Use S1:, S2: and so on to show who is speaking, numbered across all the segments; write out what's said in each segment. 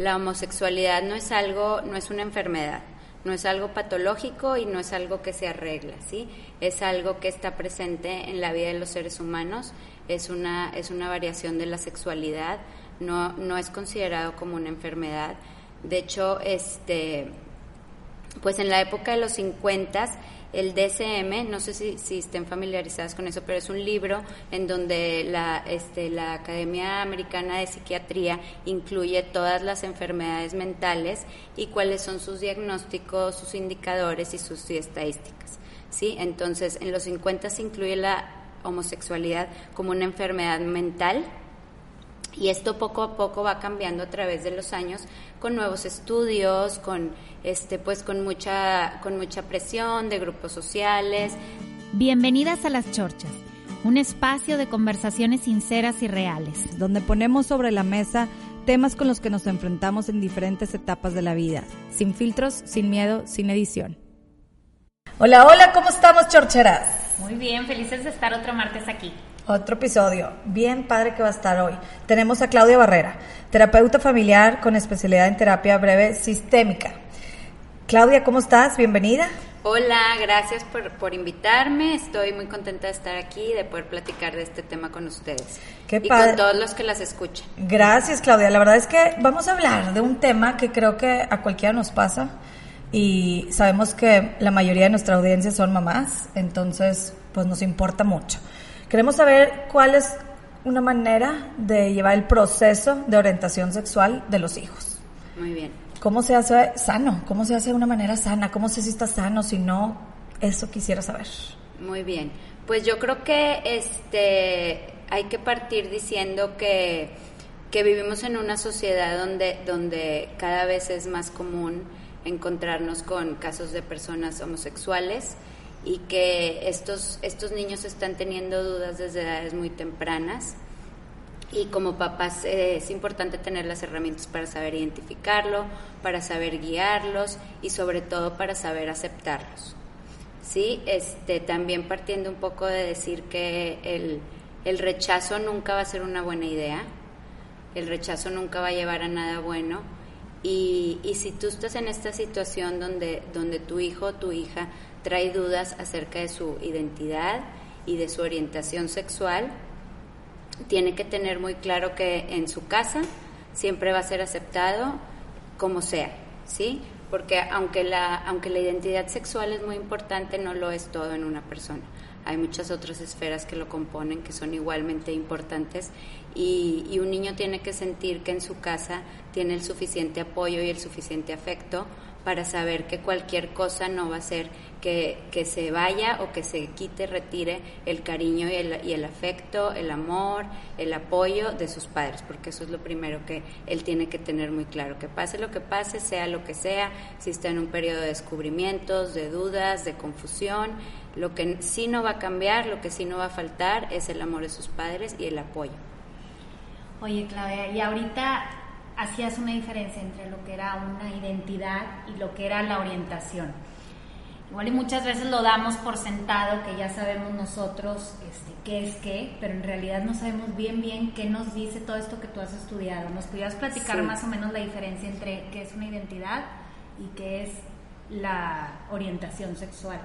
S1: la homosexualidad no es algo, no es una enfermedad, no es algo patológico y no es algo que se arregla, ¿sí? Es algo que está presente en la vida de los seres humanos, es una, es una variación de la sexualidad, no, no es considerado como una enfermedad. De hecho, este, pues en la época de los 50 el DSM, no sé si, si, estén familiarizadas con eso, pero es un libro en donde la, este, la Academia Americana de Psiquiatría incluye todas las enfermedades mentales y cuáles son sus diagnósticos, sus indicadores y sus estadísticas. ¿sí? Entonces, en los 50 se incluye la homosexualidad como una enfermedad mental y esto poco a poco va cambiando a través de los años con nuevos estudios, con este pues con mucha con mucha presión de grupos sociales.
S2: Bienvenidas a Las Chorchas, un espacio de conversaciones sinceras y reales,
S3: donde ponemos sobre la mesa temas con los que nos enfrentamos en diferentes etapas de la vida, sin filtros, sin miedo, sin edición. Hola, hola, ¿cómo estamos, chorcheras?
S2: Muy bien, felices de estar otro martes aquí.
S3: Otro episodio, bien padre que va a estar hoy. Tenemos a Claudia Barrera, terapeuta familiar con especialidad en terapia breve sistémica. Claudia, ¿cómo estás? Bienvenida.
S1: Hola, gracias por, por invitarme. Estoy muy contenta de estar aquí y de poder platicar de este tema con ustedes.
S3: Qué
S1: y con todos los que las escuchan.
S3: Gracias, Claudia. La verdad es que vamos a hablar de un tema que creo que a cualquiera nos pasa y sabemos que la mayoría de nuestra audiencia son mamás, entonces pues nos importa mucho. Queremos saber cuál es una manera de llevar el proceso de orientación sexual de los hijos.
S1: Muy bien.
S3: ¿Cómo se hace sano? ¿Cómo se hace de una manera sana? ¿Cómo sé si está sano? Si no, eso quisiera saber.
S1: Muy bien. Pues yo creo que este hay que partir diciendo que, que vivimos en una sociedad donde, donde cada vez es más común encontrarnos con casos de personas homosexuales y que estos, estos niños están teniendo dudas desde edades muy tempranas. Y como papás eh, es importante tener las herramientas para saber identificarlo, para saber guiarlos y sobre todo para saber aceptarlos. Sí, este, también partiendo un poco de decir que el, el rechazo nunca va a ser una buena idea, el rechazo nunca va a llevar a nada bueno. Y, y si tú estás en esta situación donde, donde tu hijo o tu hija trae dudas acerca de su identidad y de su orientación sexual, tiene que tener muy claro que en su casa siempre va a ser aceptado como sea, ¿sí? Porque aunque la, aunque la identidad sexual es muy importante, no lo es todo en una persona. Hay muchas otras esferas que lo componen que son igualmente importantes y, y un niño tiene que sentir que en su casa tiene el suficiente apoyo y el suficiente afecto para saber que cualquier cosa no va a ser que, que, se vaya o que se quite, retire el cariño y el, y el, afecto, el amor, el apoyo de sus padres, porque eso es lo primero que él tiene que tener muy claro, que pase lo que pase, sea lo que sea, si está en un periodo de descubrimientos, de dudas, de confusión, lo que sí no va a cambiar, lo que sí no va a faltar es el amor de sus padres y el apoyo.
S2: Oye, Claudia, y ahorita hacías una diferencia entre lo que era una identidad y lo que era la orientación. Igual y muchas veces lo damos por sentado, que ya sabemos nosotros este, qué es qué, pero en realidad no sabemos bien bien qué nos dice todo esto que tú has estudiado. ¿Nos pudieras platicar sí. más o menos la diferencia entre qué es una identidad y qué es la orientación sexual?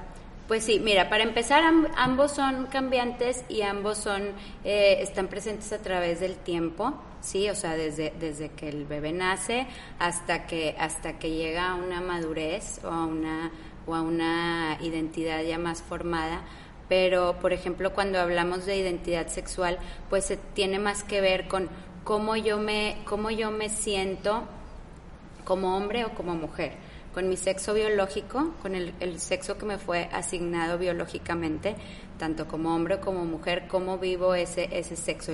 S1: Pues sí, mira, para empezar ambos son cambiantes y ambos son eh, están presentes a través del tiempo, sí, o sea, desde desde que el bebé nace hasta que hasta que llega a una madurez o a una o a una identidad ya más formada, pero por ejemplo, cuando hablamos de identidad sexual, pues se tiene más que ver con cómo yo me cómo yo me siento como hombre o como mujer con mi sexo biológico, con el, el, sexo que me fue asignado biológicamente, tanto como hombre como mujer, cómo vivo ese, ese sexo.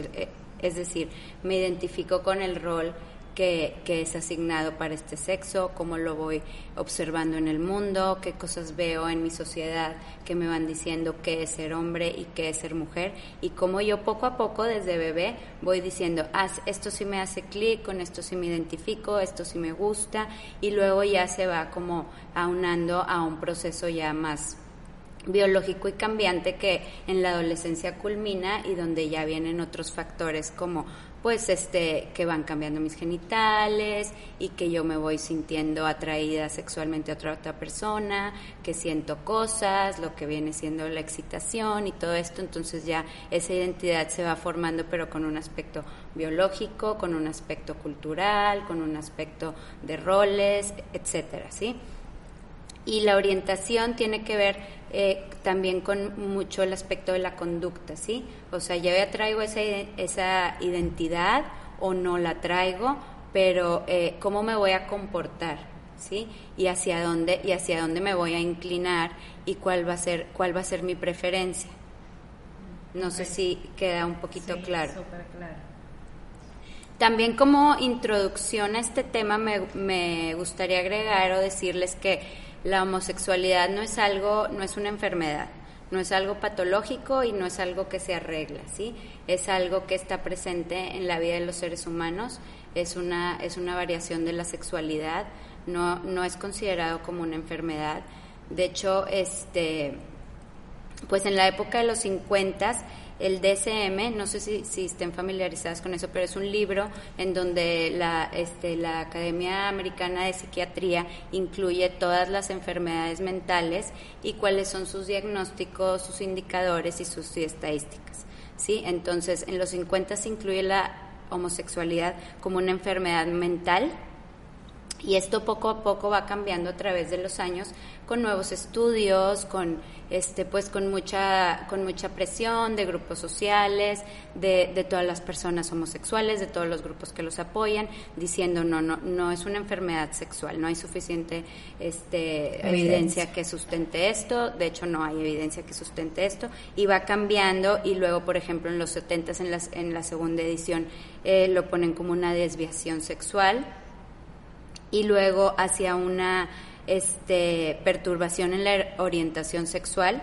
S1: Es decir, me identifico con el rol que, es asignado para este sexo, cómo lo voy observando en el mundo, qué cosas veo en mi sociedad que me van diciendo qué es ser hombre y qué es ser mujer, y cómo yo poco a poco desde bebé voy diciendo, esto sí me hace clic, con esto sí me identifico, esto sí me gusta, y luego ya se va como aunando a un proceso ya más biológico y cambiante que en la adolescencia culmina y donde ya vienen otros factores como pues este que van cambiando mis genitales y que yo me voy sintiendo atraída sexualmente a otra, otra persona, que siento cosas, lo que viene siendo la excitación y todo esto, entonces ya esa identidad se va formando pero con un aspecto biológico, con un aspecto cultural, con un aspecto de roles, etcétera, ¿sí? Y la orientación tiene que ver eh, también con mucho el aspecto de la conducta, ¿sí? O sea, ya traigo esa, esa identidad o no la traigo, pero eh, cómo me voy a comportar, ¿sí? Y hacia dónde y hacia dónde me voy a inclinar y cuál va a ser cuál va a ser mi preferencia. No sé si queda un poquito claro. claro. También como introducción a este tema me, me gustaría agregar o decirles que la homosexualidad no es algo, no es una enfermedad, no es algo patológico y no es algo que se arregla, ¿sí? Es algo que está presente en la vida de los seres humanos, es una, es una variación de la sexualidad, no, no es considerado como una enfermedad. De hecho, este, pues en la época de los 50 el DSM, no sé si, estén familiarizadas con eso, pero es un libro en donde la, este, la Academia Americana de Psiquiatría incluye todas las enfermedades mentales y cuáles son sus diagnósticos, sus indicadores y sus estadísticas. ¿sí? Entonces, en los 50 se incluye la homosexualidad como una enfermedad mental y esto poco a poco va cambiando a través de los años con nuevos estudios, con este pues con mucha con mucha presión de grupos sociales, de, de, todas las personas homosexuales, de todos los grupos que los apoyan, diciendo no no no es una enfermedad sexual, no hay suficiente este evidencia, que sustente esto, de hecho no hay evidencia que sustente esto y va cambiando y luego por ejemplo en los 70 en las en la segunda edición eh, lo ponen como una desviación sexual y luego hacia una este, perturbación en la orientación sexual.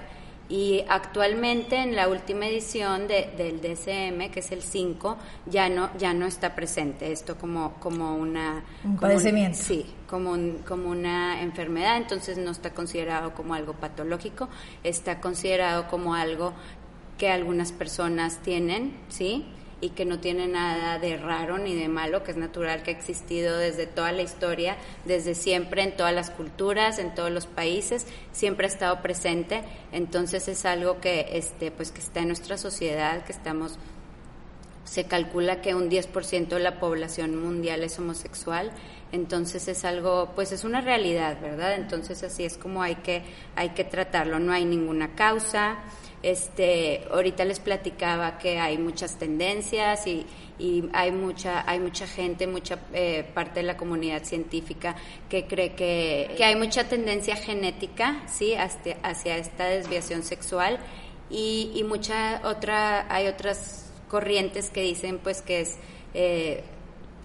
S1: Y actualmente en la última edición de, del DSM, que es el 5, ya no, ya no está presente esto como, como una...
S3: Un padecimiento.
S1: sí, como, como una enfermedad, entonces no está considerado como algo patológico, está considerado como algo que algunas personas tienen, ¿sí? Y que no tiene nada de raro ni de malo, que es natural, que ha existido desde toda la historia, desde siempre, en todas las culturas, en todos los países, siempre ha estado presente. Entonces es algo que, este, pues, que está en nuestra sociedad, que estamos se calcula que un 10% de la población mundial es homosexual, entonces es algo, pues es una realidad, ¿verdad? Entonces así es como hay que, hay que tratarlo, no hay ninguna causa, este, ahorita les platicaba que hay muchas tendencias y, y hay mucha, hay mucha gente, mucha eh, parte de la comunidad científica que cree que, que hay mucha tendencia genética, sí, hacia, esta desviación sexual y, y mucha otra, hay otras corrientes que dicen pues que es eh,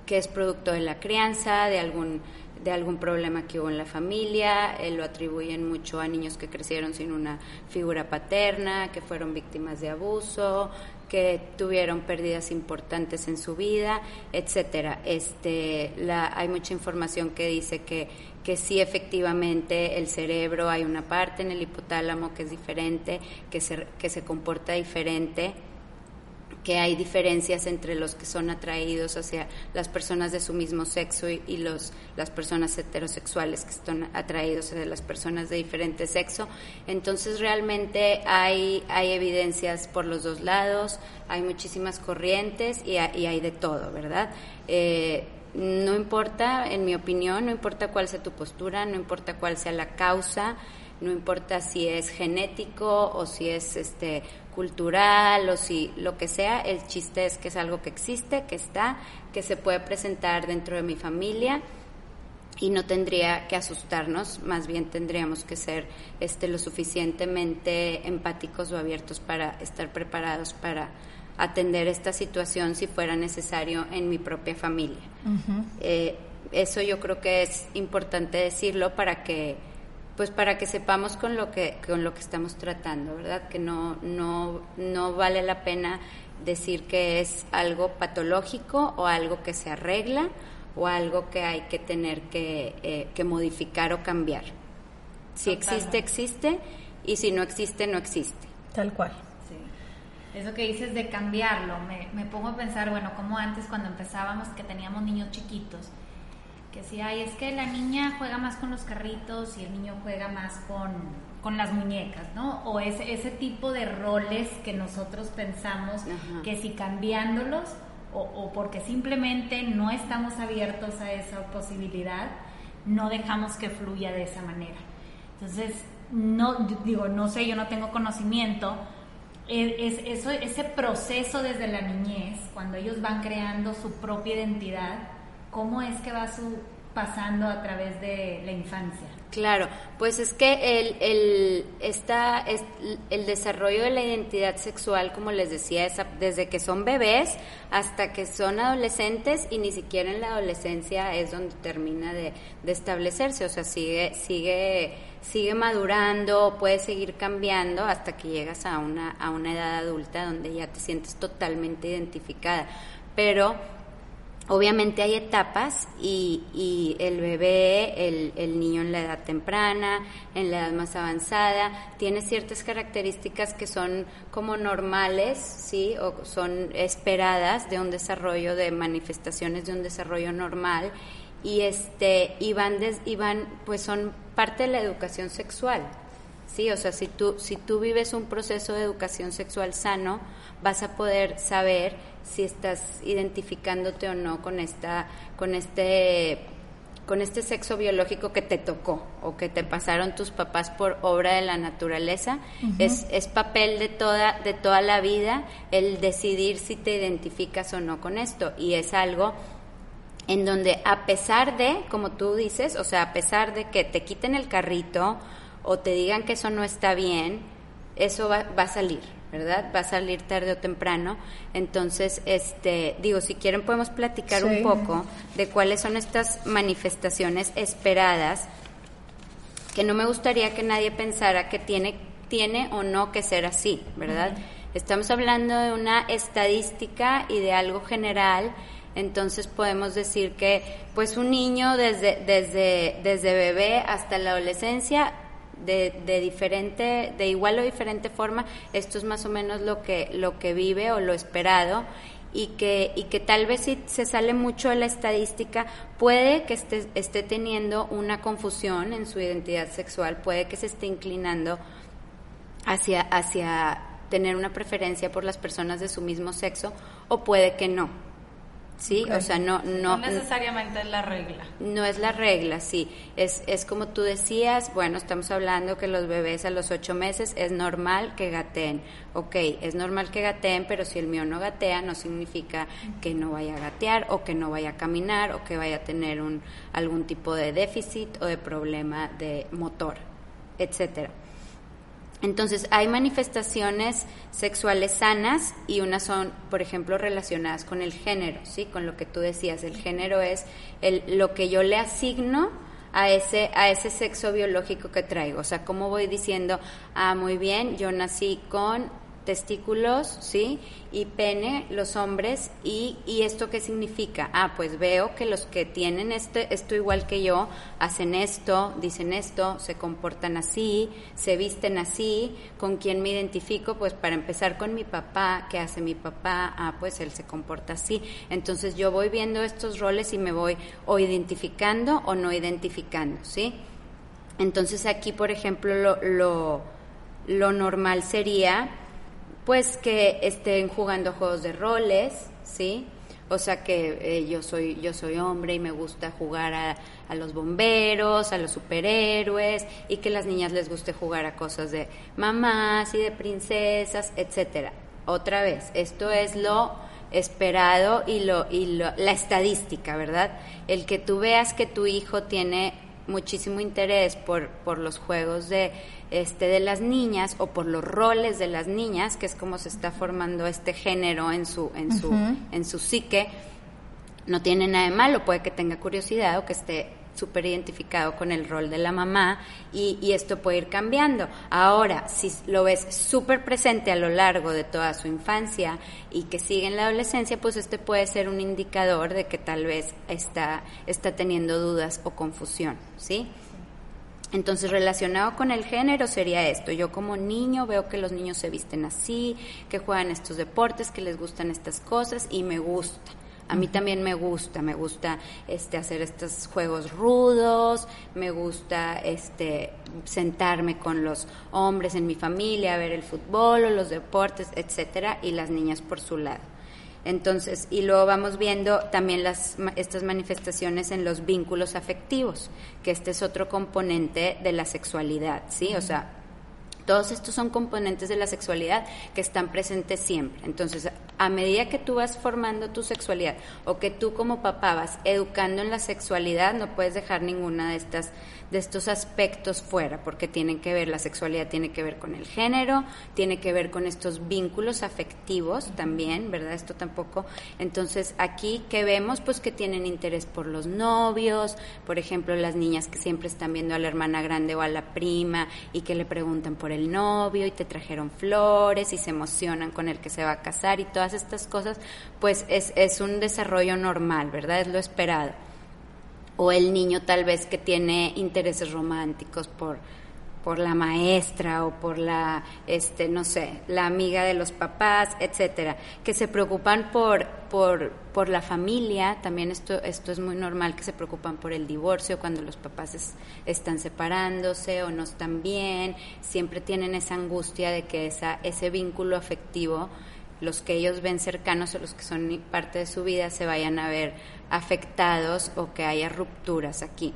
S1: que es producto de la crianza, de algún de algún problema que hubo en la familia, eh, lo atribuyen mucho a niños que crecieron sin una figura paterna, que fueron víctimas de abuso, que tuvieron pérdidas importantes en su vida, etcétera. Este, la, hay mucha información que dice que, que sí efectivamente el cerebro hay una parte en el hipotálamo que es diferente, que se, que se comporta diferente que hay diferencias entre los que son atraídos hacia las personas de su mismo sexo y, los, las personas heterosexuales que están atraídos hacia las personas de diferente sexo. Entonces realmente hay, hay evidencias por los dos lados, hay muchísimas corrientes y, hay de todo, ¿verdad? Eh, no importa, en mi opinión, no importa cuál sea tu postura, no importa cuál sea la causa, no importa si es genético o si es este cultural o si lo que sea, el chiste es que es algo que existe, que está, que se puede presentar dentro de mi familia y no tendría que asustarnos, más bien tendríamos que ser este lo suficientemente empáticos o abiertos para estar preparados para atender esta situación si fuera necesario en mi propia familia. Eh, eso yo creo que es importante decirlo para que pues para que sepamos con lo que con lo que estamos tratando, ¿verdad? Que no no no vale la pena decir que es algo patológico o algo que se arregla o algo que hay que tener que, eh, que modificar o cambiar. Si existe, existe y si no existe, no existe.
S3: Tal cual.
S2: Eso que dices de cambiarlo, me, me pongo a pensar, bueno, como antes cuando empezábamos que teníamos niños chiquitos, que decía, ay, es que la niña juega más con los carritos y el niño juega más con, con las muñecas, ¿no? O ese, ese tipo de roles que nosotros pensamos que si cambiándolos o, o porque simplemente no estamos abiertos a esa posibilidad, no dejamos que fluya de esa manera. Entonces, no digo, no sé, yo no tengo conocimiento, es, eso, ese proceso desde la niñez, cuando ellos van creando su propia identidad, ¿cómo es que va su, pasando a través de la infancia?
S1: Claro, pues es que el, el, esta, el desarrollo de la identidad sexual, como les decía, es desde que son bebés hasta que son adolescentes y ni siquiera en la adolescencia es donde termina de, de establecerse, o sea, sigue, sigue, sigue madurando, puede seguir cambiando hasta que llegas a una, a una edad adulta donde ya te sientes totalmente identificada. Pero Obviamente hay etapas y, y el bebé, el, el, niño en la edad temprana, en la edad más avanzada, tiene ciertas características que son como normales, ¿sí? O son esperadas de un desarrollo, de manifestaciones de un desarrollo normal y este y van, y van pues son parte de la educación sexual, ¿sí? O sea, si tú, si tú vives un proceso de educación sexual sano, vas a poder saber si estás identificándote o no con esta, con este con este sexo biológico que te tocó o que te pasaron tus papás por obra de la naturaleza es, es papel de toda de toda la vida el decidir si te identificas o no con esto. Y es algo en donde a pesar de como tú dices o sea a pesar de que te quiten el carrito o te digan que eso no está bien eso va, va a salir ¿verdad? Va a salir tarde o temprano. Entonces, este, digo, si quieren podemos platicar un poco de cuáles son estas manifestaciones esperadas, que no me gustaría que nadie pensara que tiene, tiene o no que ser así, ¿verdad? Estamos hablando de una estadística y de algo general, entonces podemos decir que pues un niño desde, desde, desde bebé hasta la adolescencia de, de, diferente, de igual o diferente forma, esto es más o menos lo que, lo que vive o lo esperado y que, y que tal vez si se sale mucho de la estadística, puede que esté, esté teniendo una confusión en su identidad sexual, puede que se esté inclinando hacia, hacia tener una preferencia por las personas de su mismo sexo o puede que no. ¿Sí? O sea, no, no,
S2: no necesariamente es la regla.
S1: No es la regla, sí. Es, es como tú decías, bueno, estamos hablando que los bebés a los ocho meses es normal que gateen. Ok, es normal que gateen, pero si el mío no gatea, no significa que no vaya a gatear o que no vaya a caminar o que vaya a tener un, algún tipo de déficit o de problema de motor, etcétera. Entonces, hay manifestaciones sexuales sanas y unas son, por ejemplo, relacionadas con el género, ¿sí? Con lo que tú decías, el género es el, lo que yo le asigno a ese, a ese sexo biológico que traigo. O sea, como voy diciendo, ah, muy bien, yo nací con testículos, ¿sí? Y pene, los hombres, y, y esto qué significa? Ah, pues veo que los que tienen este, esto igual que yo, hacen esto, dicen esto, se comportan así, se visten así, ¿con quién me identifico? Pues para empezar con mi papá, ¿qué hace mi papá? Ah, pues él se comporta así. Entonces yo voy viendo estos roles y me voy o identificando o no identificando, ¿sí? Entonces aquí, por ejemplo, lo, lo, lo normal sería pues que estén jugando juegos de roles, ¿sí? O sea que eh, yo soy yo soy hombre y me gusta jugar a, a, los bomberos, a los superhéroes y que las niñas les guste jugar a cosas de mamás y de princesas, etcétera. Otra vez, esto es lo esperado y lo y lo, la estadística, ¿verdad? El que tú veas que tu hijo tiene muchísimo interés por, por los juegos de, este, de las niñas o por los roles de las niñas, que es como se está formando este género en su, en su, en su psique, no tiene nada de malo, puede que tenga curiosidad o que esté súper identificado con el rol de la mamá y, y, esto puede ir cambiando. Ahora, si lo ves súper presente a lo largo de toda su infancia y que sigue en la adolescencia, pues este puede ser un indicador de que tal vez está, está teniendo dudas o confusión, ¿sí? Entonces, relacionado con el género sería esto. Yo como niño veo que los niños se visten así, que juegan estos deportes, que les gustan estas cosas y me gusta. A mí también me gusta, me gusta este hacer estos juegos rudos, me gusta este sentarme con los hombres en mi familia a ver el fútbol o los deportes, etcétera, y las niñas por su lado. Entonces, y luego vamos viendo también las, estas manifestaciones en los vínculos afectivos, que este es otro componente de la sexualidad, ¿sí? O sea, todos estos son componentes de la sexualidad que están presentes siempre. Entonces, a medida que tú vas formando tu sexualidad o que tú como papá vas educando en la sexualidad, no puedes dejar ninguna de estas de estos aspectos fuera, porque tienen que ver la sexualidad tiene que ver con el género, tiene que ver con estos vínculos afectivos también, ¿verdad? Esto tampoco. Entonces, aquí que vemos pues que tienen interés por los novios, por ejemplo, las niñas que siempre están viendo a la hermana grande o a la prima y que le preguntan por el novio y te trajeron flores y se emocionan con el que se va a casar y todas estas cosas, pues es, es un desarrollo normal, ¿verdad? Es lo esperado. O el niño tal vez que tiene intereses románticos por, por la maestra o por la, este, no sé, la amiga de los papás, etcétera, que se preocupan por, por, por la familia, también esto, esto es muy normal, que se preocupan por el divorcio cuando los papás están separándose o no están bien, siempre tienen esa angustia de que esa, ese vínculo afectivo los que ellos ven cercanos o los que son parte de su vida se vayan a ver afectados o que haya rupturas aquí.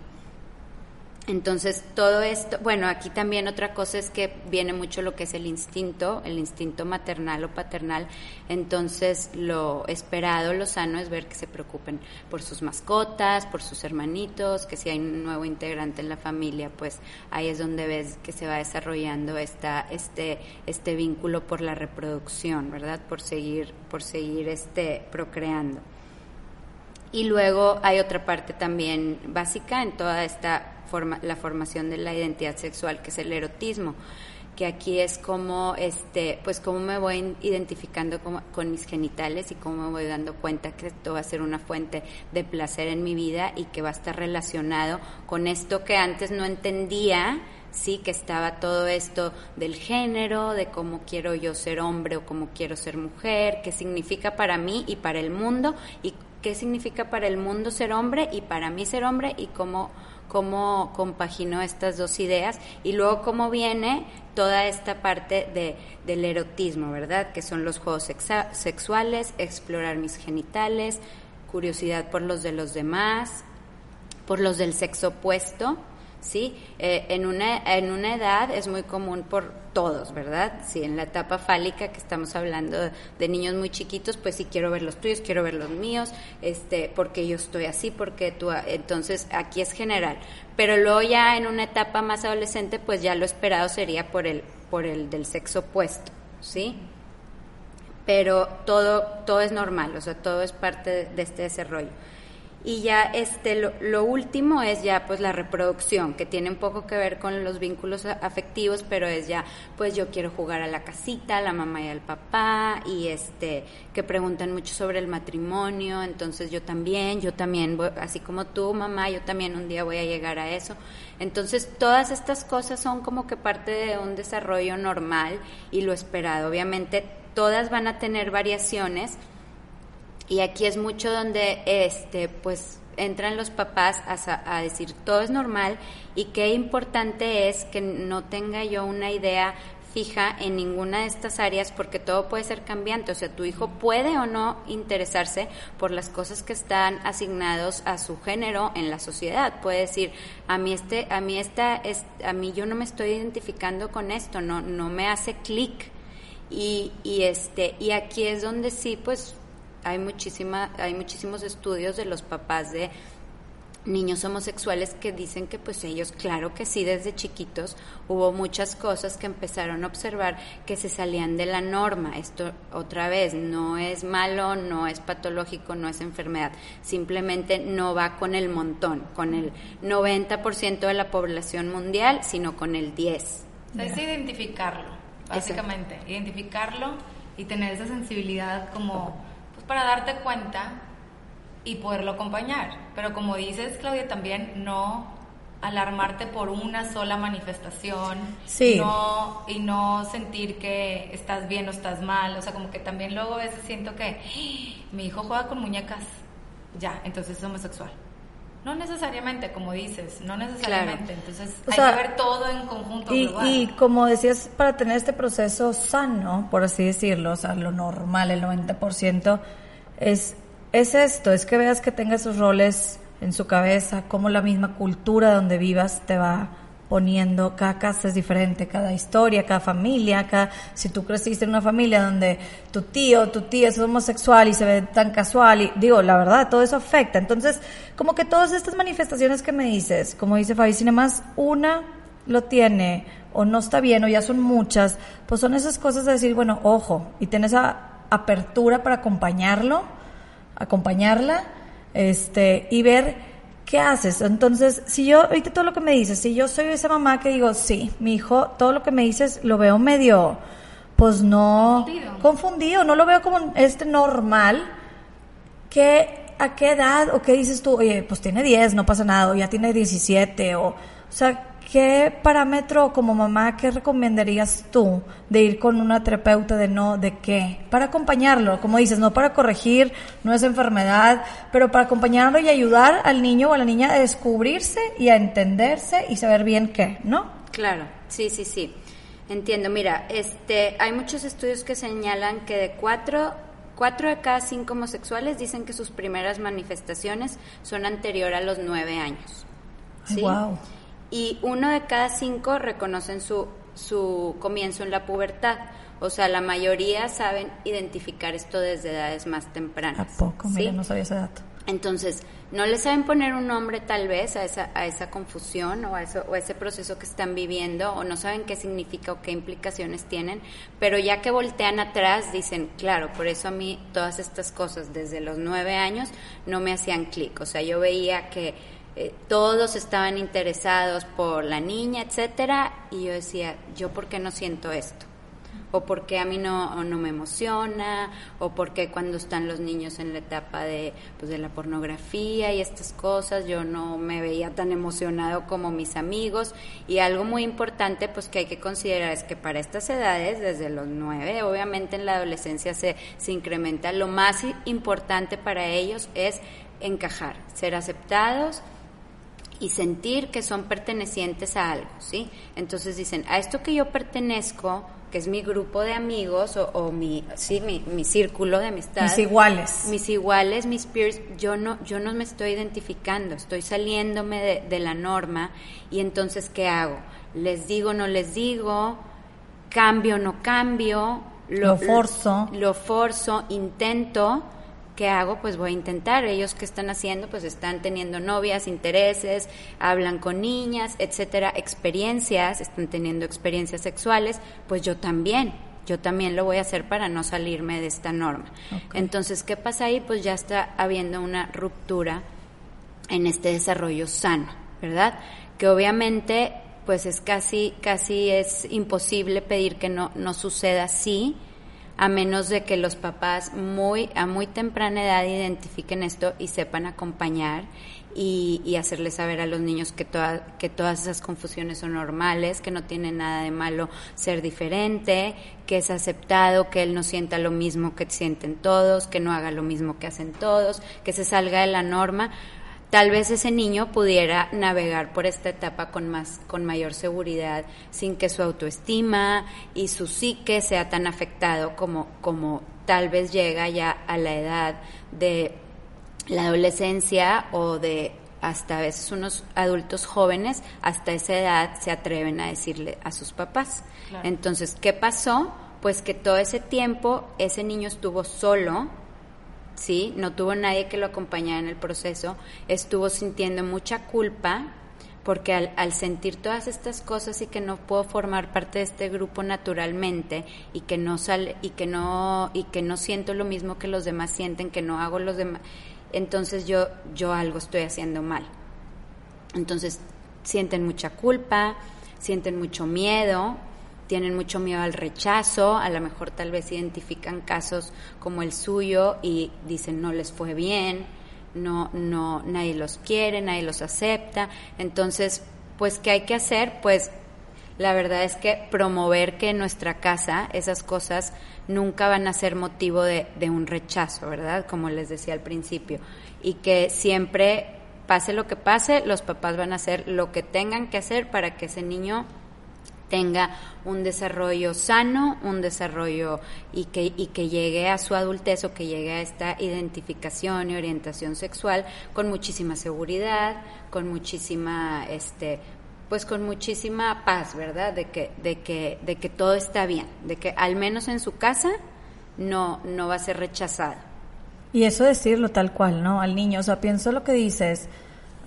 S1: Entonces, todo esto, bueno, aquí también otra cosa es que viene mucho lo que es el instinto, el instinto maternal o paternal. Entonces, lo esperado, lo sano es ver que se preocupen por sus mascotas, por sus hermanitos, que si hay un nuevo integrante en la familia, pues ahí es donde ves que se va desarrollando esta, este, este vínculo por la reproducción, ¿verdad? Por seguir, por seguir este, procreando. Y luego hay otra parte también básica en toda esta forma, la formación de la identidad sexual, que es el erotismo que aquí es como este pues cómo me voy identificando con, mis genitales y cómo me voy dando cuenta que esto va a ser una fuente de placer en mi vida y que va a estar relacionado con esto que antes no entendía sí que estaba todo esto del género de cómo quiero yo ser hombre o cómo quiero ser mujer qué significa para mí y para el mundo y qué significa para el mundo ser hombre y para mí ser hombre y cómo cómo compaginó estas dos ideas y luego cómo viene toda esta parte de, del erotismo, ¿verdad? Que son los juegos sexuales, explorar mis genitales, curiosidad por los de los demás, por los del sexo opuesto, ¿sí? Eh, en, una, en una edad es muy común por todos, ¿verdad? Sí, en la etapa fálica que estamos hablando de, niños muy chiquitos, pues sí quiero ver los tuyos, quiero ver los míos, este, porque yo estoy así, porque tú, entonces aquí es general. Pero luego ya en una etapa más adolescente, pues ya lo esperado sería por el, por el del sexo opuesto, ¿sí? Pero todo, todo es normal, o sea, todo es parte de este desarrollo. Y ya este lo, último es ya pues la reproducción, que tiene un poco que ver con los vínculos afectivos, pero es ya pues yo quiero jugar a la casita, a la mamá y al papá y este que preguntan mucho sobre el matrimonio, entonces yo también, yo también así como tú, mamá, yo también un día voy a llegar a eso. Entonces, todas estas cosas son como que parte de un desarrollo normal y lo esperado. Obviamente, todas van a tener variaciones y aquí es mucho donde este pues entran los papás a, decir todo es normal y qué importante es que no tenga yo una idea fija en ninguna de estas áreas porque todo puede ser cambiante, o sea, tu hijo puede o no interesarse por las cosas que están asignados a su género en la sociedad. Puede decir, a mí este a mí esta es, a mí yo no me estoy identificando con esto, no no me hace clic. Y, y este y aquí es donde sí pues hay muchísima, hay muchísimos estudios de los papás de niños homosexuales que dicen que pues ellos, claro que sí, desde chiquitos hubo muchas cosas que empezaron a observar que se salían de la norma. Esto otra vez no es malo, no es patológico, no es enfermedad, simplemente no va con el montón, con el 90% de la población mundial, sino con el 10.
S4: es identificarlo, básicamente, identificarlo y tener esa sensibilidad como para darte cuenta y poderlo acompañar. Pero como dices, Claudia, también no alarmarte por una sola manifestación
S3: Sí.
S4: y, no, y no sentir que estás bien o estás mal. O sea, como que también luego a veces siento que "Ah, mi hijo juega con muñecas, ya, entonces es homosexual. No necesariamente, como dices, no necesariamente. Entonces
S3: O
S4: hay
S3: sea,
S4: que ver todo en conjunto.
S3: Y,
S4: global.
S3: y como decías, para tener este proceso sano, por así decirlo, o sea, lo normal, el 90%, es, es esto, es que veas que tenga esos roles en su cabeza, como la misma cultura donde vivas te va poniendo, cada casa es diferente, cada historia, cada familia, cada, si tú creciste en una familia donde tu tío, tu tía es homosexual y se ve tan casual, y digo, la verdad, todo eso afecta. Entonces, como que todas estas manifestaciones que me dices, como dice Fabi, sin más, una lo tiene o no está bien o ya son muchas, pues son esas cosas de decir, bueno, ojo, y tienes esa apertura para acompañarlo, acompañarla, este, y ver qué haces. Entonces, si yo, ahorita todo lo que me dices, si yo soy esa mamá que digo, sí, mi hijo, todo lo que me dices lo veo medio, pues no,
S4: Confundido.
S3: confundido, no lo veo como este normal, ¿qué, ¿a qué edad o qué dices tú? Oye, pues tiene 10, no pasa nada, o ya tiene 17, o, o sea, ¿qué parámetro como mamá, qué recomendarías tú de ir con una terapeuta de no, de qué? Para acompañarlo, como dices, no para corregir, no es enfermedad, pero para acompañarlo y ayudar al niño o a la niña a descubrirse y a entenderse y saber bien qué, ¿no?
S1: Claro, sí, sí, sí. Entiendo. Mira, este, hay muchos estudios que señalan que de cuatro, cuatro de cada cinco homosexuales dicen que sus primeras manifestaciones son anterior a los nueve años.
S3: Ay,
S1: ¿sí? Y uno de cada cinco reconocen su, su comienzo en la pubertad. O sea, la mayoría saben identificar esto desde edades más
S3: ¿A
S1: tempranas.
S3: poco?
S1: ¿sí?
S3: Mira, no sabía ese dato.
S1: Entonces, no le saben poner un nombre tal vez a esa, a esa confusión o a, eso, o a ese proceso que están viviendo o no saben qué significa o qué implicaciones tienen, pero ya que voltean atrás dicen, claro, por eso a mí todas estas cosas desde los nueve años no me hacían clic. O sea, yo veía que eh, todos estaban interesados por la niña, etcétera, y yo decía, ¿yo por qué no siento esto? o porque a mí no, no me emociona, o porque cuando están los niños en la etapa de, pues, de la pornografía y estas cosas, yo no me veía tan emocionado como mis amigos. Y algo muy importante, pues que hay que considerar es que para estas edades, desde los nueve, obviamente en la adolescencia se, se incrementa, lo más importante para ellos es encajar, ser aceptados, y sentir que son pertenecientes a algo, ¿sí? Entonces dicen, a esto que yo pertenezco, que es mi grupo de amigos o, o mi, sí, mi, mi círculo de amistad.
S3: Mis iguales.
S1: Mis iguales, mis peers, yo no, yo no me estoy identificando, estoy saliéndome de, de la norma y entonces, ¿qué hago? ¿Les digo, no les digo? ¿Cambio, no cambio?
S3: Lo forzo.
S1: Lo forzo, intento. ¿Qué hago? Pues voy a intentar. Ellos que están haciendo, pues están teniendo novias, intereses, hablan con niñas, etcétera, experiencias, están teniendo experiencias sexuales, pues yo también. Yo también lo voy a hacer para no salirme de esta norma. Entonces, ¿qué pasa ahí? Pues ya está habiendo una ruptura en este desarrollo sano, ¿verdad? Que obviamente pues es casi casi es imposible pedir que no no suceda así a menos de que los papás muy a muy temprana edad identifiquen esto y sepan acompañar y, y hacerles saber a los niños que toda- que todas esas confusiones son normales, que no tiene nada de malo ser diferente, que es aceptado, que él no sienta lo mismo que sienten todos, que no haga lo mismo que hacen todos, que se salga de la norma, tal vez ese niño pudiera navegar por esta etapa con más con mayor seguridad sin que su autoestima y su psique sea tan afectado como como tal vez llega ya a la edad de la adolescencia o de hasta a veces unos adultos jóvenes hasta esa edad se atreven a decirle a sus papás.
S4: Claro.
S1: Entonces, ¿qué pasó? Pues que todo ese tiempo ese niño estuvo solo, ¿sí? No tuvo nadie que lo acompañara en el proceso, estuvo sintiendo mucha culpa porque al, al sentir todas estas cosas y que no puedo formar parte de este grupo naturalmente y que no sale y que no y que no siento lo mismo que los demás sienten, que no hago los demás, entonces yo yo algo estoy haciendo mal. Entonces sienten mucha culpa, sienten mucho miedo, tienen mucho miedo al rechazo, a lo mejor tal vez identifican casos como el suyo y dicen no les fue bien, no, no, nadie los quiere, nadie los acepta. Entonces, pues, ¿qué hay que hacer? Pues, la verdad es que promover que en nuestra casa esas cosas nunca van a ser motivo de, de un rechazo, ¿verdad? Como les decía al principio. Y que siempre, pase lo que pase, los papás van a hacer lo que tengan que hacer para que ese niño tenga un desarrollo sano, un desarrollo y que, y que llegue a su adultez o que llegue a esta identificación y orientación sexual con muchísima seguridad, con muchísima, este, pues con muchísima paz, ¿verdad? De que, de que, de que todo está bien, de que al menos en su casa no, no va a ser rechazado.
S3: Y eso decirlo tal cual, ¿no? Al niño, o sea, pienso lo que dices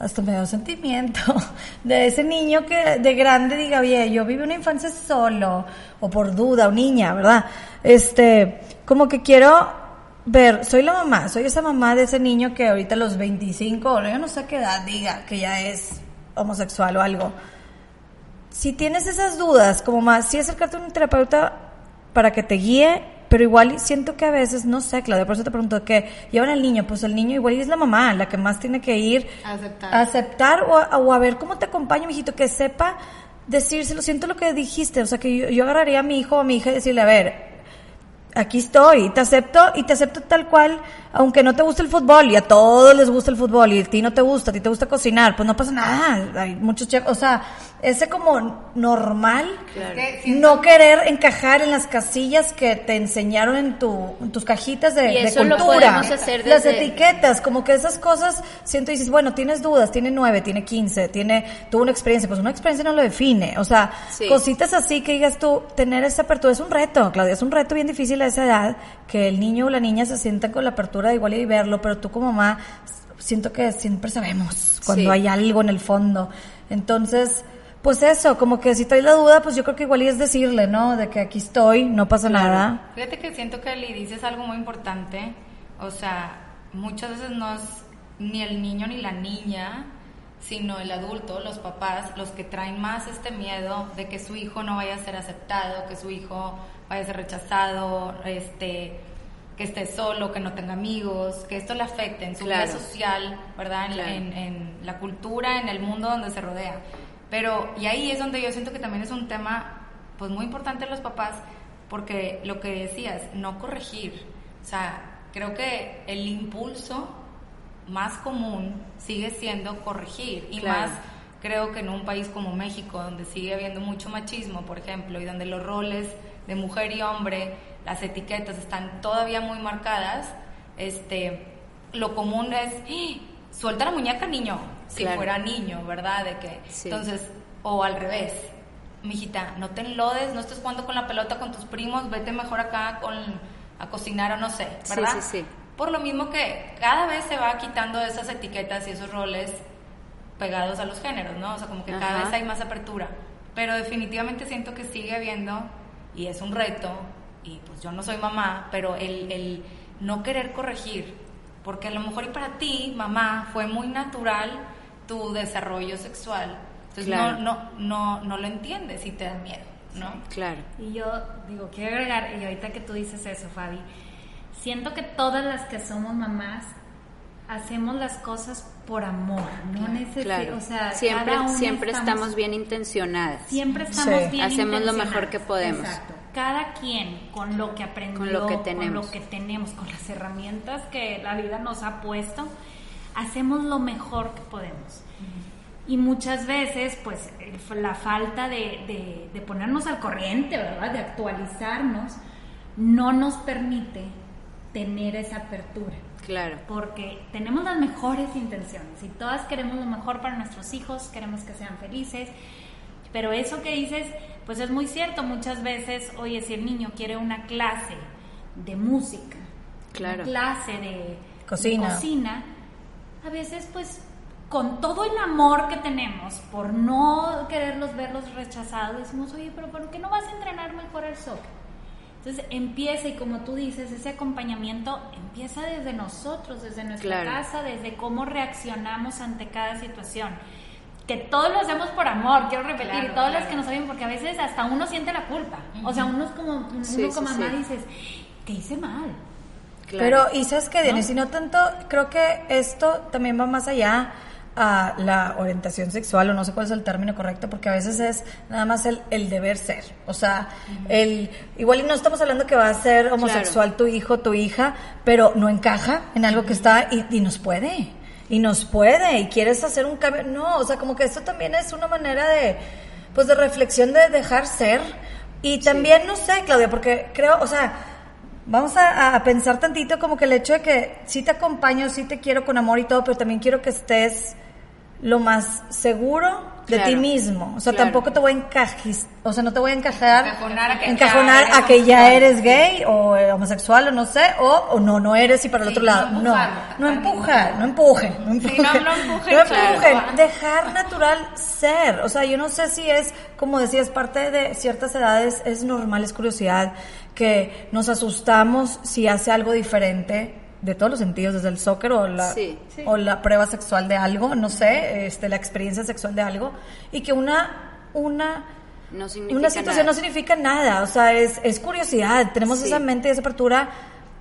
S3: hasta me da sentimiento de ese niño que de grande diga, oye, yo viví una infancia solo, o por duda, o niña, ¿verdad? Este, como que quiero ver, soy la mamá, soy esa mamá de ese niño que ahorita a los 25, o yo no sé qué edad diga que ya es homosexual o algo. Si tienes esas dudas, como más, si acercarte a un terapeuta para que te guíe, pero igual siento que a veces, no sé, Claudia, por eso te pregunto, que llevan al niño, pues el niño igual es la mamá, la que más tiene que ir
S4: Aceptar.
S3: a aceptar o a, o a ver cómo te acompaño, mijito, que sepa decírselo, siento lo que dijiste, o sea, que yo, yo agarraría a mi hijo o a mi hija y decirle, a ver, aquí estoy, te acepto y te acepto tal cual, aunque no te guste el fútbol y a todos les gusta el fútbol y a ti no te gusta, a ti te gusta cocinar, pues no pasa nada, hay muchos chefs, o sea, ese como normal,
S1: Claro.
S3: No querer encajar en las casillas que te enseñaron en, tu, en tus cajitas de,
S1: Y
S3: de
S1: eso lo
S3: cultura,
S1: podemos hacer
S3: las etiquetas, como que esas cosas, siento y dices, bueno, tienes dudas, tiene nueve, tiene quince, tiene, tuvo una experiencia, pues una experiencia no lo define, o sea,
S1: Sí.
S3: cositas así que digas tú, tener esa apertura es un reto, Claudia, es un reto bien difícil a esa edad, que el niño o la niña se sientan con la apertura igual y verlo, pero tú como mamá, siento que siempre sabemos cuando
S1: Sí.
S3: hay algo en el fondo, entonces... Pues eso, como que si trae la duda, pues yo creo que igual y es decirle, ¿no? De que aquí estoy, no pasa nada.
S4: Fíjate que siento que Eli dices algo muy importante. O sea, muchas veces no es ni el niño ni la niña, sino el adulto, los papás, los que traen más este miedo de que su hijo no vaya a ser aceptado, que su hijo vaya a ser rechazado, este que esté solo, que no tenga amigos, que esto le afecte en su vida
S1: Claro.
S4: social, ¿verdad? En,
S1: Claro.
S4: en- en la cultura, en el mundo donde se rodea. Pero, y ahí es donde yo siento que también es un tema, pues muy importante en los papás, porque lo que decías, no corregir. O sea, creo que el impulso más común sigue siendo corregir. Y
S1: Claro.
S4: más, creo que en un país como México, donde sigue habiendo mucho machismo, por ejemplo, y donde los roles de mujer y hombre, las etiquetas están todavía muy marcadas, este, lo común es, ¡Ah! suelta la muñeca, niño, si
S1: Claro.
S4: fuera niño, ¿verdad? De que,
S1: Sí.
S4: entonces, o al revés, mijita, no te enlodes, no estés jugando con la pelota con tus primos, vete mejor acá con, a cocinar o no sé, ¿verdad?
S1: sí, sí.
S4: Por lo mismo que cada vez se va quitando esas etiquetas y esos roles pegados a los géneros, ¿no? O sea, como que cada vez hay más apertura. Pero definitivamente siento que sigue habiendo, y es un reto, y pues yo no soy mamá, pero el, el no querer corregir, porque a lo mejor y para ti, mamá, fue muy natural tu desarrollo sexual. Entonces
S1: Claro.
S4: no, no, no, no lo entiendes y te da miedo, ¿no?
S1: Claro.
S2: Y yo digo, quiero agregar, y ahorita que tú dices eso, Fabi, siento que todas las que somos mamás hacemos las cosas por amor, no necesito,
S1: Claro.
S2: o sea,
S1: siempre
S2: cada una
S1: siempre estamos, bien intencionadas.
S2: Siempre estamos
S3: Sí.
S2: bien
S1: Hacemos lo mejor que podemos.
S2: Exacto. Cada quien con lo que aprendió,
S1: Con lo que tenemos.
S2: con lo que tenemos, con las herramientas que la vida nos ha puesto, hacemos lo mejor que podemos. Y muchas veces, pues, la falta de, de- de ponernos al corriente, ¿verdad? De actualizarnos, no nos permite tener esa apertura
S1: Claro.
S2: porque tenemos las mejores intenciones y todas queremos lo mejor para nuestros hijos, queremos que sean felices, pero eso que dices, pues es muy cierto, muchas veces, oye, si el niño quiere una clase de música,
S1: Claro.
S2: una clase de
S3: Cocina.
S2: de cocina, a veces pues con todo el amor que tenemos por no quererlos verlos rechazados, decimos, oye, pero ¿por qué no vas a entrenar mejor el soccer? Entonces empieza y como tú dices, ese acompañamiento empieza desde nosotros, desde nuestra
S1: Claro.
S2: casa, desde cómo reaccionamos ante cada situación. Que todos lo hacemos por amor, quiero repetir,
S4: Claro,
S2: todas las que no saben, porque a veces hasta uno siente la culpa. O sea, uno es como, uno
S1: Sí,
S2: como
S1: sí,
S2: mamá
S1: sí.
S2: dices, ¿qué hice mal?
S3: Pero, ¿y sabes qué, Denise? Y no tanto, creo que esto también va más allá a la orientación sexual, o no sé cuál es el término correcto, porque a veces es nada más el, el deber ser. O sea, el igual y no estamos hablando que va a ser homosexual tu hijo, tu hija, pero no encaja en algo que está y, y nos puede. Y nos puede, y quieres hacer un cambio. No, o sea, como que esto también es una manera de, pues, de reflexión, de dejar ser. Y también, no sé, Claudia, porque creo, o sea, Vamos a, a, pensar tantito como que el hecho de que sí te acompaño, sí te quiero con amor y todo, pero también quiero que estés lo más seguro de ti mismo. O sea, tampoco te voy a encajar, o sea, no te voy a encajar,
S4: encajonar a que,
S3: encajonar
S4: ya,
S3: a que ya eres gay o eh, homosexual o no sé, o, o, no, no eres y para el
S4: Sí,
S3: otro lado.
S4: no
S3: No,
S4: empujar,
S3: no empuja, no empuje, no empuje.
S4: Sí, no, no empujen,
S3: No
S4: claro.
S3: empujen, dejar natural ser. O sea, yo no sé si es, como decías, parte de ciertas edades es normal, es curiosidad, que nos asustamos si hace algo diferente de todos los sentidos, desde el soccer o la,
S1: Sí,
S3: o la prueba sexual de algo, no sé, este, la experiencia sexual de algo, y que una, una,
S1: No significa
S3: una situación
S1: nada.
S3: no significa nada, o sea, es, es curiosidad, tenemos
S1: Sí.
S3: esa mente y esa apertura,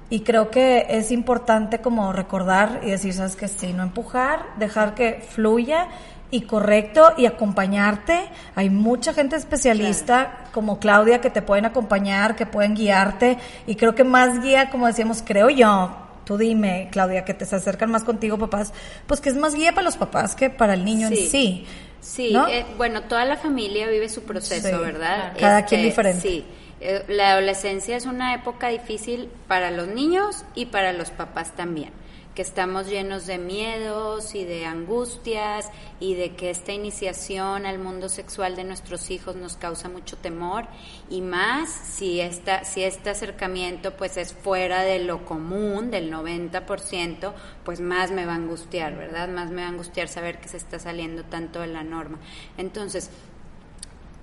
S3: y creo que es importante como recordar y decir, sabes que sí, no empujar, dejar que fluya y correcto y acompañarte. Hay mucha gente especialista como Claudia que te pueden acompañar, que pueden guiarte y creo que más guía, como decíamos, creo yo, tú dime, Claudia, que te se acercan más contigo papás, pues que es más guía para los papás que para el niño en sí.
S1: Sí,
S3: ¿no?
S1: eh, bueno, toda la familia vive su proceso,
S3: Sí,
S1: ¿verdad? Este,
S3: Cada quien diferente.
S1: Sí, eh, la adolescencia es una época difícil para los niños y para los papás también, que estamos llenos de miedos y de angustias y de que esta iniciación al mundo sexual de nuestros hijos nos causa mucho temor y más si esta si este acercamiento pues es fuera de lo común del 90%, pues más me va a angustiar, ¿verdad? Más me va a angustiar saber que se está saliendo tanto de la norma. Entonces,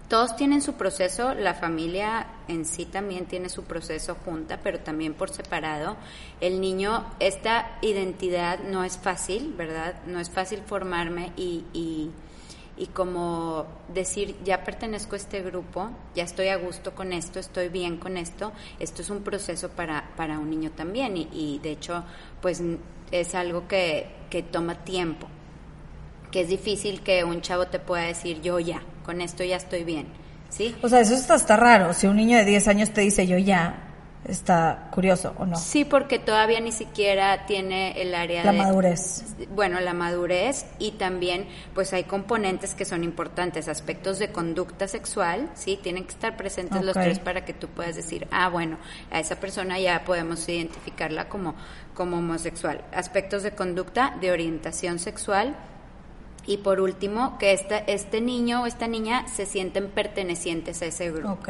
S1: todos tienen su proceso, la familia en sí también tiene su proceso junta, pero también por separado. El niño, esta identidad no es fácil, ¿verdad? No es fácil formarme y, y, y como decir, ya pertenezco a este grupo, ya estoy a gusto con esto, estoy bien con esto, esto es un proceso para, para un niño también y, y de hecho, pues es algo que, que toma tiempo que es difícil que un chavo te pueda decir yo ya, con esto ya estoy bien, ¿sí?
S3: O sea, eso está, está raro. Si un niño de 10 años te dice yo ya, está curioso o no.
S1: Sí, porque todavía ni siquiera tiene el área
S3: La
S1: de
S3: madurez.
S1: bueno, la madurez y también pues hay componentes que son importantes, aspectos de conducta sexual, ¿sí? Tienen que estar presentes los tres para que tú puedas decir, ah, bueno, a esa persona ya podemos identificarla como, como homosexual. Aspectos de conducta, de orientación sexual y por último, que esta, este niño o esta niña se sienten pertenecientes a ese grupo.
S3: Ok.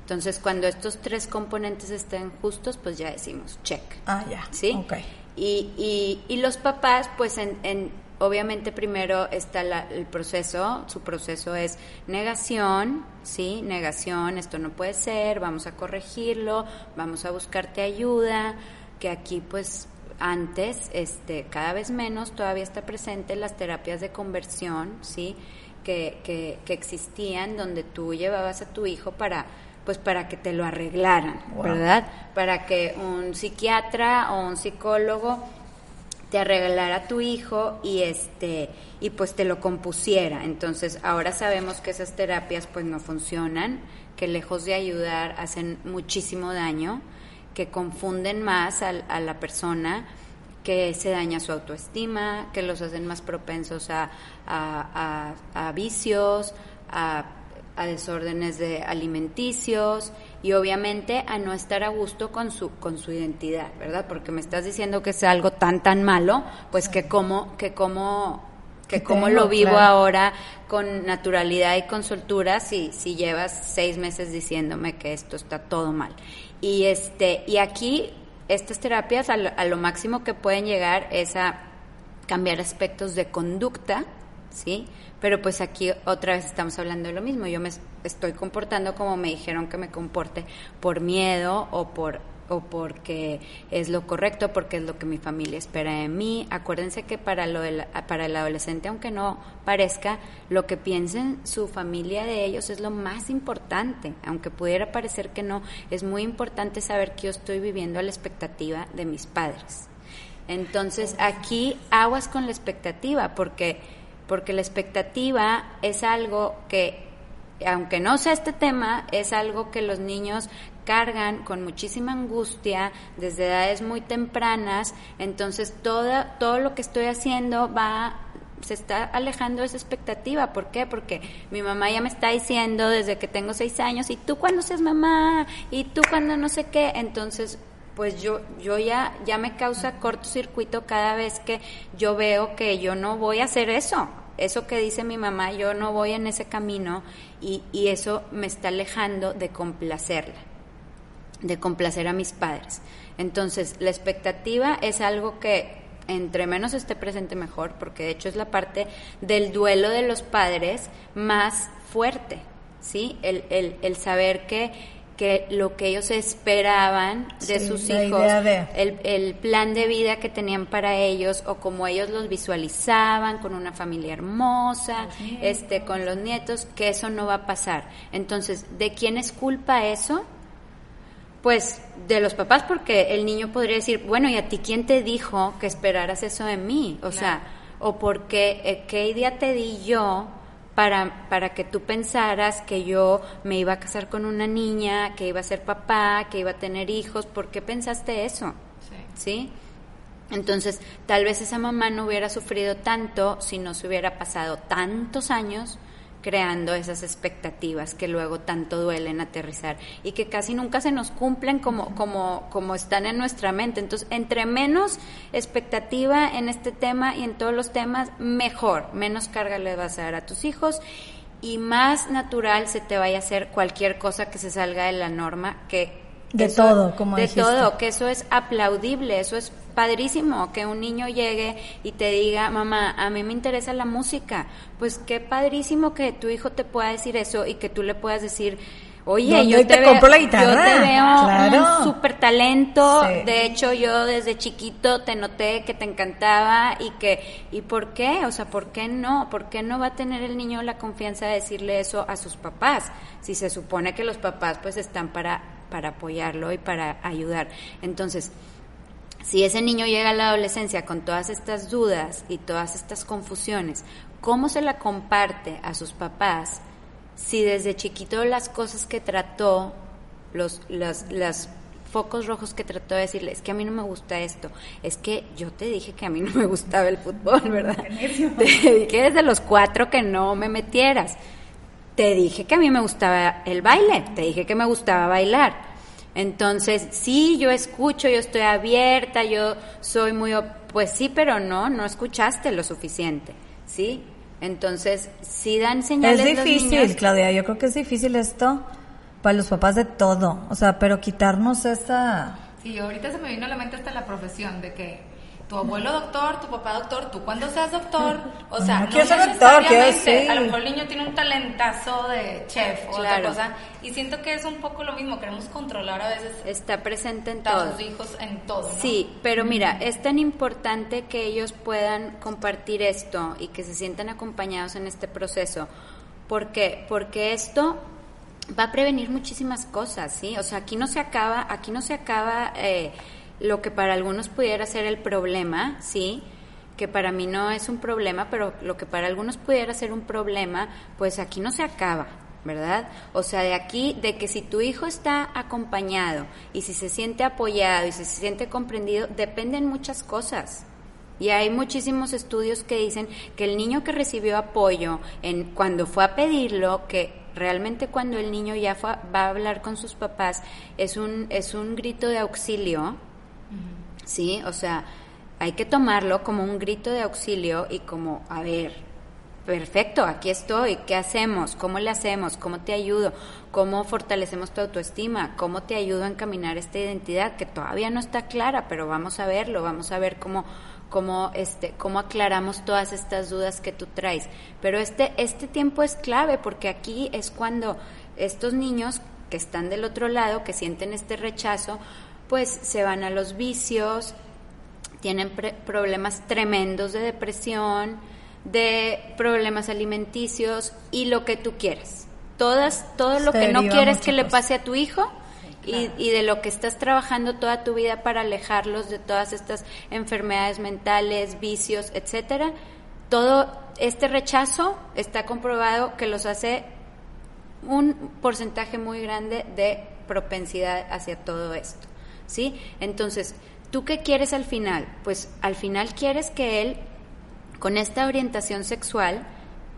S1: Entonces, cuando estos tres componentes estén justos, pues ya decimos check.
S3: Ah, ya.
S1: ¿sí?
S3: Ok.
S1: Y, y, y los papás, pues en, en- obviamente primero está la- el proceso, su proceso es negación, ¿sí? Negación, esto no puede ser, vamos a corregirlo, vamos a buscarte ayuda, que aquí pues antes, este, cada vez menos todavía está presente las terapias de conversión, ¿sí? Que, que, que existían donde tú llevabas a tu hijo para pues para que te lo arreglaran,
S3: Wow.
S1: ¿verdad? Para que un psiquiatra o un psicólogo te arreglara a tu hijo y este y pues te lo compusiera. Entonces, ahora sabemos que esas terapias pues no funcionan, que lejos de ayudar hacen muchísimo daño, que confunden más al- a, la persona, que se daña su autoestima, que los hacen más propensos a, a- a- a vicios, a a desórdenes de alimenticios y obviamente a no estar a gusto con su con su identidad, ¿verdad? Porque me estás diciendo que es algo tan tan malo, pues que cómo que cómo que cómo lo vivo
S3: claro.
S1: ahora con naturalidad y con soltura si si llevas seis meses diciéndome que esto está todo mal y este y aquí estas terapias a lo, a lo máximo que pueden llegar es a cambiar aspectos de conducta, ¿sí? Pero pues aquí otra vez estamos hablando de lo mismo. Yo me es- estoy comportando como me dijeron que me comporte por miedo o por o porque es lo correcto, porque es lo que mi familia espera de mí. Acuérdense que para, lo para el adolescente, aunque no parezca, lo que piensen su familia de ellos es lo más importante, aunque pudiera parecer que no, es muy importante saber que yo estoy viviendo a la expectativa de mis padres. Entonces, aquí aguas con la expectativa, porque, porque la expectativa es algo que aunque no sea este tema, es algo que los niños cargan con muchísima angustia desde edades muy tempranas, entonces toda, todo lo que estoy haciendo va se está alejando esa expectativa. ¿Por qué? Porque mi mamá ya me está diciendo desde que tengo seis años, y tú cuando seas mamá, y tú cuando no sé qué, entonces pues yo, yo ya, ya me causa cortocircuito cada vez que yo veo que yo no voy a hacer eso. Eso que dice mi mamá, yo no voy en ese camino y, y eso me está alejando de complacerla de complacer a mis padres. Entonces, la expectativa es algo que entre menos esté presente mejor, porque de hecho es la parte del duelo de los padres más fuerte, ¿sí? El, el, el saber que, que lo que ellos esperaban de sus hijos, el, el, plan de vida que tenían para ellos o como ellos los visualizaban con una familia hermosa, este, con los nietos, que eso no va a pasar. Entonces, ¿de quién es culpa eso? Pues de los papás, porque el niño podría decir, bueno, ¿y a ti quién te dijo que esperaras eso de mí? O sea, o porque, eh, ¿qué idea te di yo para, para que tú pensaras que yo me iba a casar con una niña, que iba a ser papá, que iba a tener hijos? ¿Por qué pensaste eso? ¿Sí? Entonces, tal vez esa mamá no hubiera sufrido tanto si no se hubiera pasado tantos años creando esas expectativas que luego tanto duelen aterrizar y que casi nunca se nos cumplen como, como, como están en nuestra mente. Entonces, entre menos expectativa en este tema y en todos los temas, mejor, menos carga le vas a dar a tus hijos y más natural se te vaya a hacer cualquier cosa que se salga de la norma, que
S3: de todo, como
S1: De todo, que eso es aplaudible, eso es padrísimo, que un niño llegue y te diga, mamá, a mí me interesa la música. Pues qué padrísimo que tu hijo te pueda decir eso y que tú le puedas decir, Oye, yo te, veo, la guitarra? yo te veo un super talento. De hecho, yo desde chiquito te noté que te encantaba y que, ¿y por qué? O sea, ¿por qué no? ¿Por qué no va a tener el niño la confianza de decirle eso a sus papás? Si se supone que los papás pues están para para apoyarlo y para ayudar. Entonces, si ese niño llega a la adolescencia con todas estas dudas y todas estas confusiones, ¿cómo se la comparte a sus papás si desde chiquito las cosas que trató, los, los, focos rojos que trató de decirle, es que a mí no me gusta esto, es que yo te dije que a mí no me gustaba el fútbol, ¿verdad? Te dije desde los cuatro que no me metieras te dije que a mí me gustaba el baile, te dije que me gustaba bailar. Entonces, sí, yo escucho, yo estoy abierta, yo soy muy... Pues sí, pero no, no escuchaste lo suficiente, ¿sí? Entonces, sí dan señales.
S3: Es difícil, Claudia, yo creo que es difícil esto para los papás de todo, o sea, pero quitarnos esa...
S4: Sí, ahorita se me vino a la mente hasta la profesión de que tu abuelo doctor, tu papá doctor, tú cuando seas doctor, o sea, no, quiero ser doctor, A lo mejor el niño tiene un talentazo de chef o otra cosa, y siento que es un poco lo mismo, queremos controlar a veces.
S1: Está presente en todos.
S4: los hijos en todo.
S1: Sí, pero mira, es tan importante que ellos puedan compartir esto y que se sientan acompañados en este proceso. ¿Por qué? Porque esto va a prevenir muchísimas cosas, ¿sí? O sea, aquí no se acaba, aquí no se acaba... Eh, lo que para algunos pudiera ser el problema, ¿sí? que para mí no es un problema, pero lo que para algunos pudiera ser un problema, pues aquí no se acaba, ¿verdad? O sea, de aquí, de que si tu hijo está acompañado y si se siente apoyado y si se siente comprendido, dependen muchas cosas. Y hay muchísimos estudios que dicen que el niño que recibió apoyo en cuando fue a pedirlo, que realmente cuando el niño ya va a hablar con sus papás, es un, es un grito de auxilio, ¿sí? O sea, hay que tomarlo como un grito de auxilio y como, a ver, perfecto, aquí estoy, ¿qué hacemos? ¿Cómo le hacemos? ¿Cómo te ayudo? ¿Cómo fortalecemos tu autoestima? ¿Cómo te ayudo a encaminar esta identidad que todavía no está clara, pero vamos a verlo, vamos a ver cómo cómo este cómo aclaramos todas estas dudas que tú traes. Pero este este tiempo es clave porque aquí es cuando estos niños que están del otro lado, que sienten este rechazo, pues se van a los vicios, tienen problemas tremendos de depresión, de problemas alimenticios y lo que tú quieras. Todas, todo lo que no quieres que le pase a tu hijo y, y, de lo que estás trabajando toda tu vida para alejarlos de todas estas enfermedades mentales, vicios, etcétera. Todo este rechazo está comprobado que los hace un porcentaje muy grande de propensidad hacia todo esto, ¿sí? Entonces, ¿tú qué quieres al final? Pues al final quieres que él, con esta orientación sexual,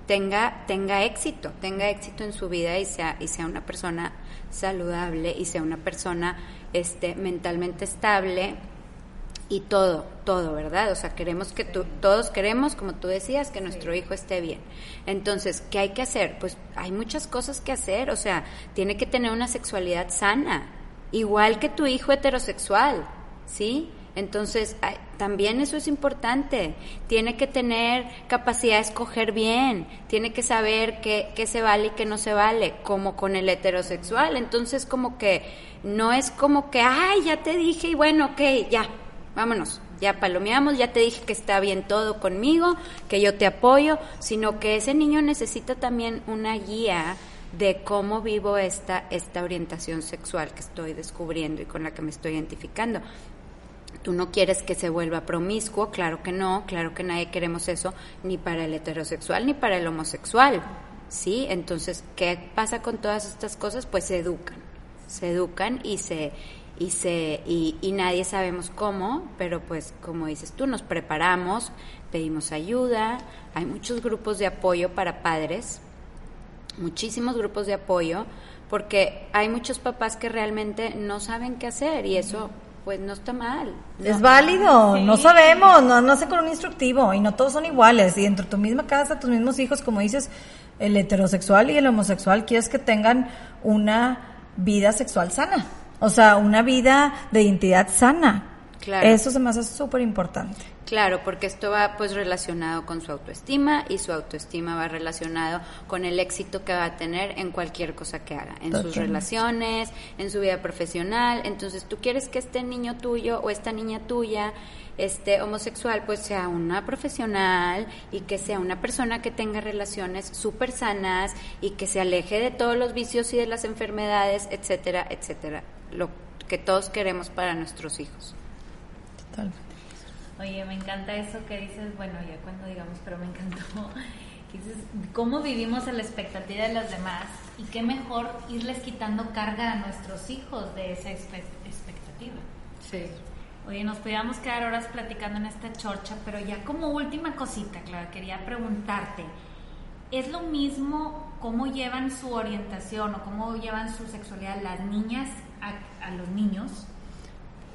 S1: tenga, tenga éxito, tenga éxito en su vida y sea, y sea una persona saludable y sea una persona este, mentalmente estable y todo, todo, ¿verdad? O sea, queremos que tú, todos queremos, como tú decías, que nuestro hijo esté bien. Entonces, ¿qué hay que hacer? Pues hay muchas cosas que hacer, o sea, tiene que tener una sexualidad sana, igual que tu hijo heterosexual, ¿sí? Entonces, también eso es importante. Tiene que tener capacidad de escoger bien, tiene que saber qué, qué se vale y qué no se vale, como con el heterosexual. Entonces, como que no es como que, ay, ya te dije y bueno, ok, ya, vámonos, ya palomeamos, ya te dije que está bien todo conmigo, que yo te apoyo, sino que ese niño necesita también una guía de cómo vivo esta, esta orientación sexual que estoy descubriendo y con la que me estoy identificando. Tú no quieres que se vuelva promiscuo, claro que no, claro que nadie queremos eso, ni para el heterosexual ni para el homosexual, ¿sí? Entonces, ¿qué pasa con todas estas cosas? Pues se educan, se educan y se, y, se, y, y, nadie sabemos cómo, pero pues como dices tú, nos preparamos, pedimos ayuda, hay muchos grupos de apoyo para padres, muchísimos grupos de apoyo, porque hay muchos papás que realmente no saben qué hacer y eso pues no está mal.
S3: Es válido, no sabemos, no, no sé con un instructivo y no todos son iguales y dentro de tu misma casa, tus mismos hijos, como dices, el heterosexual y el homosexual, quieres que tengan una vida sexual sana. O sea, una vida de identidad sana. Claro. Eso se me hace súper importante.
S1: Claro, porque esto va pues relacionado con su autoestima y su autoestima va relacionado con el éxito que va a tener en cualquier cosa que haga, en sus relaciones, en su vida profesional. Entonces, tú quieres que este niño tuyo o esta niña tuya este homosexual pues sea una profesional y que sea una persona que tenga relaciones súper sanas y que se aleje de todos los vicios y de las enfermedades, etcétera, etcétera lo que todos queremos para nuestros hijos.
S2: Totalmente. Oye, me encanta eso que dices, bueno, ya cuando digamos, pero me encantó, que dices, cómo vivimos en la expectativa de los demás y qué mejor irles quitando carga a nuestros hijos de esa expectativa.
S1: Sí.
S2: Oye, nos podíamos quedar horas platicando en esta chorcha, pero ya como última cosita, Clara, quería preguntarte, ¿Es lo mismo cómo llevan su orientación o cómo llevan su sexualidad las niñas a, los niños?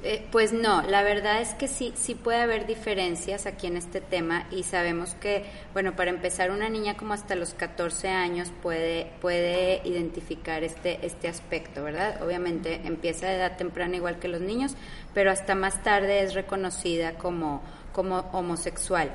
S1: Eh, pues no, la verdad es que sí, sí puede haber diferencias aquí en este tema y sabemos que, bueno, para empezar, una niña como hasta los 14 años puede, puede identificar este, este aspecto, ¿verdad? Obviamente empieza a edad temprana igual que los niños, pero hasta más tarde es reconocida como, como homosexual.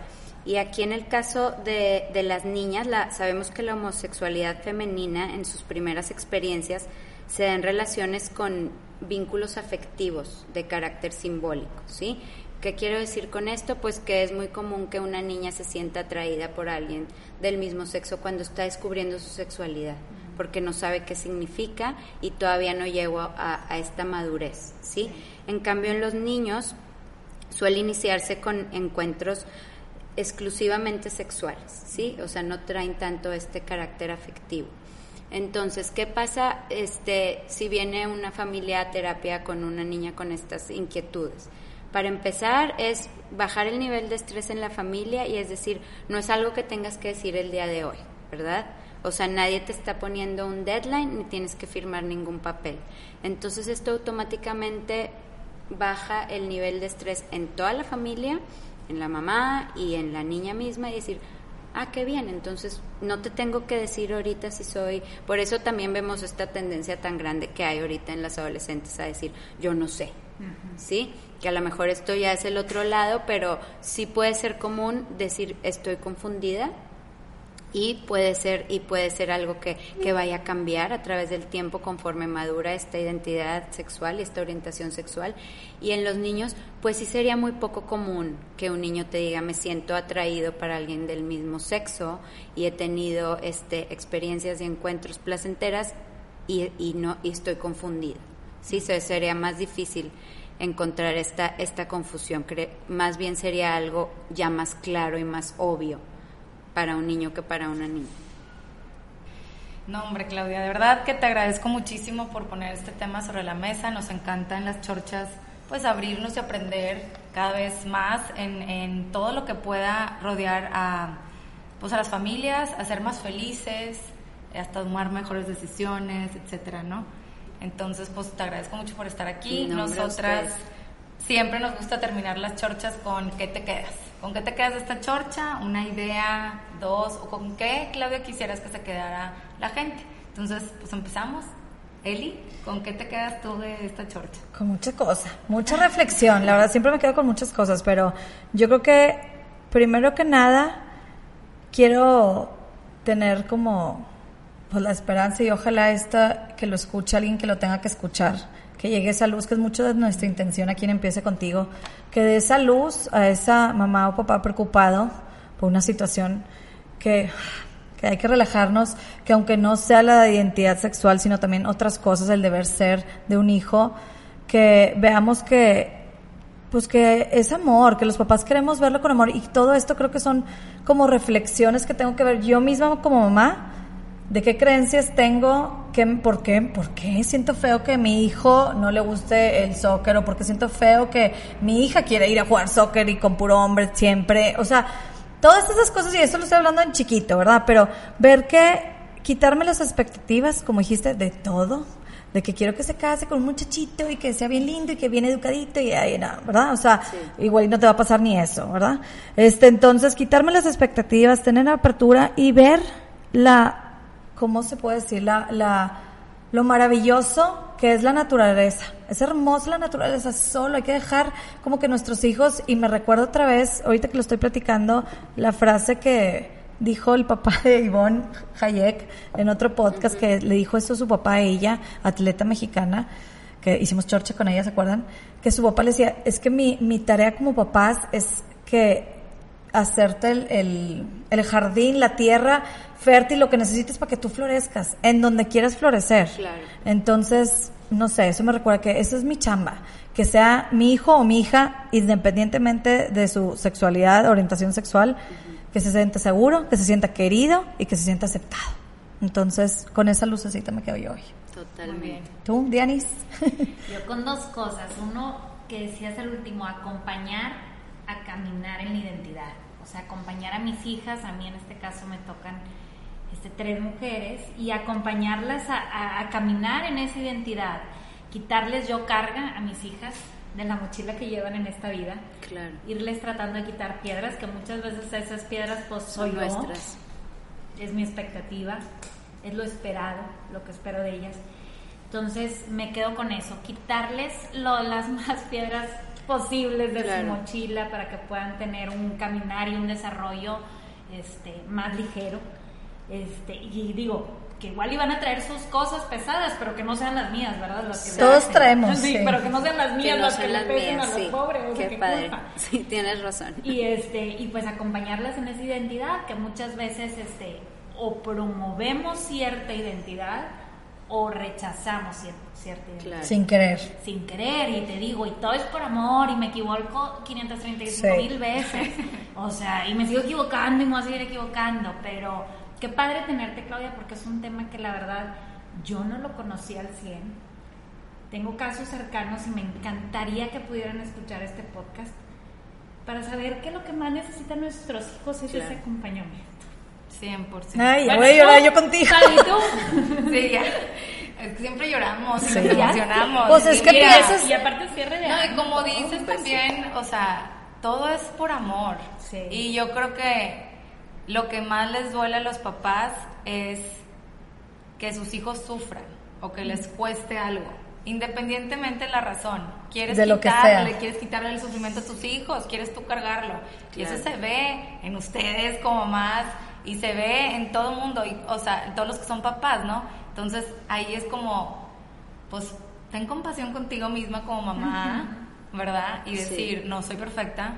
S1: Y aquí en el caso de, de las niñas, la, sabemos que la homosexualidad femenina en sus primeras experiencias se da en relaciones con vínculos afectivos de carácter simbólico, ¿sí? ¿Qué quiero decir con esto? Pues que es muy común que una niña se sienta atraída por alguien del mismo sexo cuando está descubriendo su sexualidad, porque no sabe qué significa y todavía no llegó a, a esta madurez, ¿sí? En cambio, en los niños suele iniciarse con encuentros exclusivamente sexuales, ¿sí? O sea, no traen tanto este carácter afectivo. Entonces, ¿qué pasa este, si viene una familia a terapia con una niña con estas inquietudes? Para empezar, es bajar el nivel de estrés en la familia y es decir, no es algo que tengas que decir el día de hoy, ¿verdad? O sea, nadie te está poniendo un deadline ni tienes que firmar ningún papel. Entonces, esto automáticamente baja el nivel de estrés en toda la familia en la mamá y en la niña misma y decir, ah, qué bien, entonces no te tengo que decir ahorita si soy, por eso también vemos esta tendencia tan grande que hay ahorita en las adolescentes a decir, yo no sé, ¿sí? Que a lo mejor esto ya es el otro lado, pero sí puede ser común decir, estoy confundida, y puede ser y puede ser algo que, que, vaya a cambiar a través del tiempo conforme madura esta identidad sexual y esta orientación sexual. Y en los niños pues sí sería muy poco común que un niño te diga me siento atraído para alguien del mismo sexo y he tenido este experiencias y encuentros placenteras y, y no y estoy confundido sí sería más difícil encontrar esta esta confusión. Más bien sería algo ya más claro y más obvio para un niño que para una niña.
S4: No, hombre, Claudia, de verdad que te agradezco muchísimo por poner este tema sobre la mesa. Nos encanta en las chorchas pues abrirnos y aprender cada vez más en, en todo lo que pueda rodear a, pues, a las familias, a ser más felices, hasta tomar mejores decisiones, etcétera, ¿no? Entonces, pues te agradezco mucho por estar aquí. Nosotras siempre nos gusta terminar las chorchas con ¿qué te quedas? ¿Con qué te quedas de esta chorcha? ¿Una idea? ¿Dos? ¿O con qué, Claudia, quisieras que se quedara la gente? Entonces, pues empezamos. Eli, ¿con qué te quedas tú de esta chorcha?
S3: Con mucha cosa, mucha reflexión. La verdad, siempre me quedo con muchas cosas, pero yo creo que, primero que nada, quiero tener como pues, la esperanza y ojalá esta que lo escuche alguien que lo tenga que escuchar que llegue esa luz, que es mucho de nuestra intención a quien empiece contigo, que dé esa luz a esa mamá o papá preocupado por una situación que, que hay que relajarnos, que aunque no sea la identidad sexual, sino también otras cosas, el deber ser de un hijo, que veamos que pues que es amor, que los papás queremos verlo con amor. Y todo esto creo que son como reflexiones que tengo que ver yo misma como mamá de qué creencias tengo, qué, por qué, por qué siento feo que mi hijo no le guste el soccer o porque siento feo que mi hija quiere ir a jugar soccer y con puro hombre siempre, o sea, todas esas cosas y eso lo estoy hablando en chiquito, ¿verdad? Pero ver que quitarme las expectativas, como dijiste, de todo, de que quiero que se case con un muchachito y que sea bien lindo y que bien educadito y ahí, no, ¿verdad? O sea, igual no te va a pasar ni eso, ¿verdad? Este, entonces, quitarme las expectativas, tener apertura y ver la ¿cómo se puede decir? La, la, lo maravilloso que es la naturaleza. Es hermosa la naturaleza, solo hay que dejar como que nuestros hijos, y me recuerdo otra vez, ahorita que lo estoy platicando, la frase que dijo el papá de Ivonne Hayek en otro podcast, que le dijo esto a su papá a ella, atleta mexicana, que hicimos chorcha con ella, ¿se acuerdan? Que su papá le decía, es que mi, mi tarea como papás es que hacerte el, el, el jardín, la tierra, fértil, lo que necesites para que tú florezcas, en donde quieras florecer. Entonces, no sé, eso me recuerda que esa es mi chamba, que sea mi hijo o mi hija, independientemente de su sexualidad, orientación sexual, que se sienta seguro, que se sienta querido y que se sienta aceptado. Entonces, con esa lucecita me quedo yo hoy.
S1: Totalmente.
S3: ¿Tú, Dianis?
S2: yo con dos cosas. Uno, que decías el último, acompañar a caminar en la identidad. O sea, acompañar a mis hijas, a mí en este caso me tocan este, tres mujeres y acompañarlas a, caminar en esa identidad, quitarles yo carga a mis hijas de la mochila que llevan en esta vida,
S1: claro.
S2: irles tratando de quitar piedras, que muchas veces esas piedras pues soy nuestras. es mi expectativa, es lo esperado, lo que espero de ellas. Entonces me quedo con eso, quitarles lo, las más piedras posibles de su mochila para que puedan tener un caminar y un desarrollo este, más ligero este, y digo, que igual iban a traer sus cosas pesadas, pero que no sean las mías, ¿verdad? Las que
S3: Todos traemos.
S2: Sí, pero que no sean las mías las que le pesen a los pobres.
S1: Qué, padre. Sí, tienes razón.
S2: Y, este, y pues acompañarlas en esa identidad, que muchas veces este, o promovemos cierta identidad o rechazamos cierta, identidad.
S3: Sin querer.
S2: Sin querer, y te digo, y todo es por amor, y me equivoco 535 mil veces. O sea, y me sigo equivocando y me voy a seguir equivocando, pero Qué padre tenerte, Claudia, porque es un tema que la verdad yo no lo conocía al 100. Tengo casos cercanos y me encantaría que pudieran escuchar este podcast para saber que lo que más necesitan nuestros hijos es ese acompañamiento.
S4: 100%.
S3: Ay, ya voy a llorar yo contigo.
S2: ¿Y tú?
S4: sí, ya. Es que siempre lloramos y nos emocionamos.
S3: Pues es que piensas...
S2: Y aparte cierre de
S4: No, y como dices pues también, o sea, todo es por amor.
S2: Sí.
S4: Y yo creo que lo que más les duele a los papás es que sus hijos sufran o que les cueste algo, independientemente de la razón. Quieres
S3: de
S4: quitarle, quieres quitarle el sufrimiento a tus hijos, quieres tú cargarlo. Y eso se ve en ustedes como más y se ve en todo el mundo, y, o sea, en todos los que son papás, ¿no? Entonces ahí es como, pues, ten compasión contigo misma como mamá, ¿verdad? Y decir, no soy perfecta,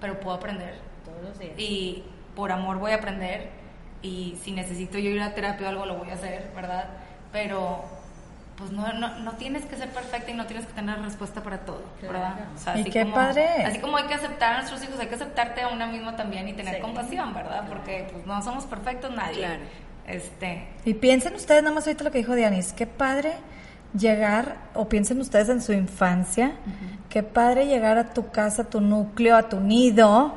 S4: pero puedo aprender.
S2: Todos los días.
S4: Y por amor voy a aprender, y si necesito yo ir a terapia o algo, lo voy a hacer, ¿verdad? Pero pues no, no, no tienes que ser perfecta y no tienes que tener respuesta para todo, ¿verdad? O sea,
S3: Y
S4: así
S3: qué
S4: como,
S3: padre.
S4: Así como hay que aceptar a nuestros hijos, hay que aceptarte a una misma también y tener
S2: Sí.
S4: compasión, ¿verdad? Porque pues no somos perfectos nadie.
S1: Claro.
S4: Este,
S3: Y piensen ustedes, nada más ahorita lo que dijo Dianis, qué padre llegar, o piensen ustedes en su infancia, qué padre llegar a tu casa, a tu núcleo, a tu nido,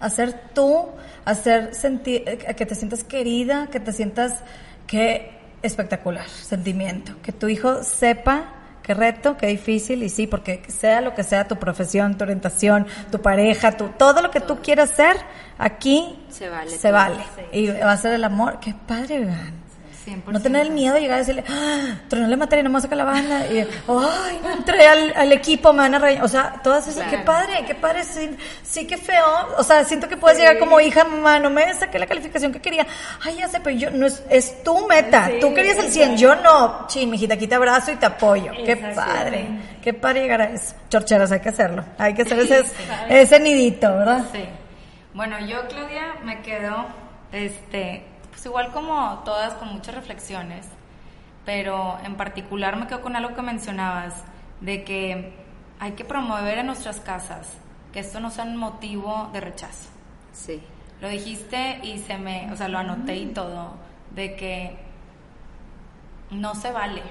S3: a ser tú, hacer sentir, a que te sientas querida, que te sientas que espectacular sentimiento, que tu hijo sepa qué reto, qué difícil, y sí, porque sea lo que sea tu profesión, tu orientación, tu pareja, tu, todo lo que tú quieras ser, aquí
S1: Se vale
S3: se vale. Y va a ser el amor, qué padre, vean.
S4: 100%.
S3: No tener el miedo de llegar a decirle, ah, tronarle materia, no me saca la banda. Y, ay, no entré al, al equipo, me van a regañar. O sea, todas esas, qué padre, qué padre, sí, sí, qué feo. O sea, siento que puedes llegar como hija, mamá, no me saqué la calificación que quería. Ay, ya sé, pero yo, no es, es tu meta. Tú querías el 100, yo no. Chin, mijita, aquí te abrazo y te apoyo. Qué padre, qué padre llegar a eso. Chorcheras, hay que hacerlo. Hay que hacer ese, ese nidito, ¿verdad?
S4: Sí. Bueno, yo, Claudia, me quedo, este, pues igual como todas, con muchas reflexiones, pero en particular me quedo con algo que mencionabas, de que hay que promover en nuestras casas que esto no sea un motivo de rechazo.
S1: Sí.
S4: Lo dijiste y se me, o sea, lo anoté y todo, de que no se vale.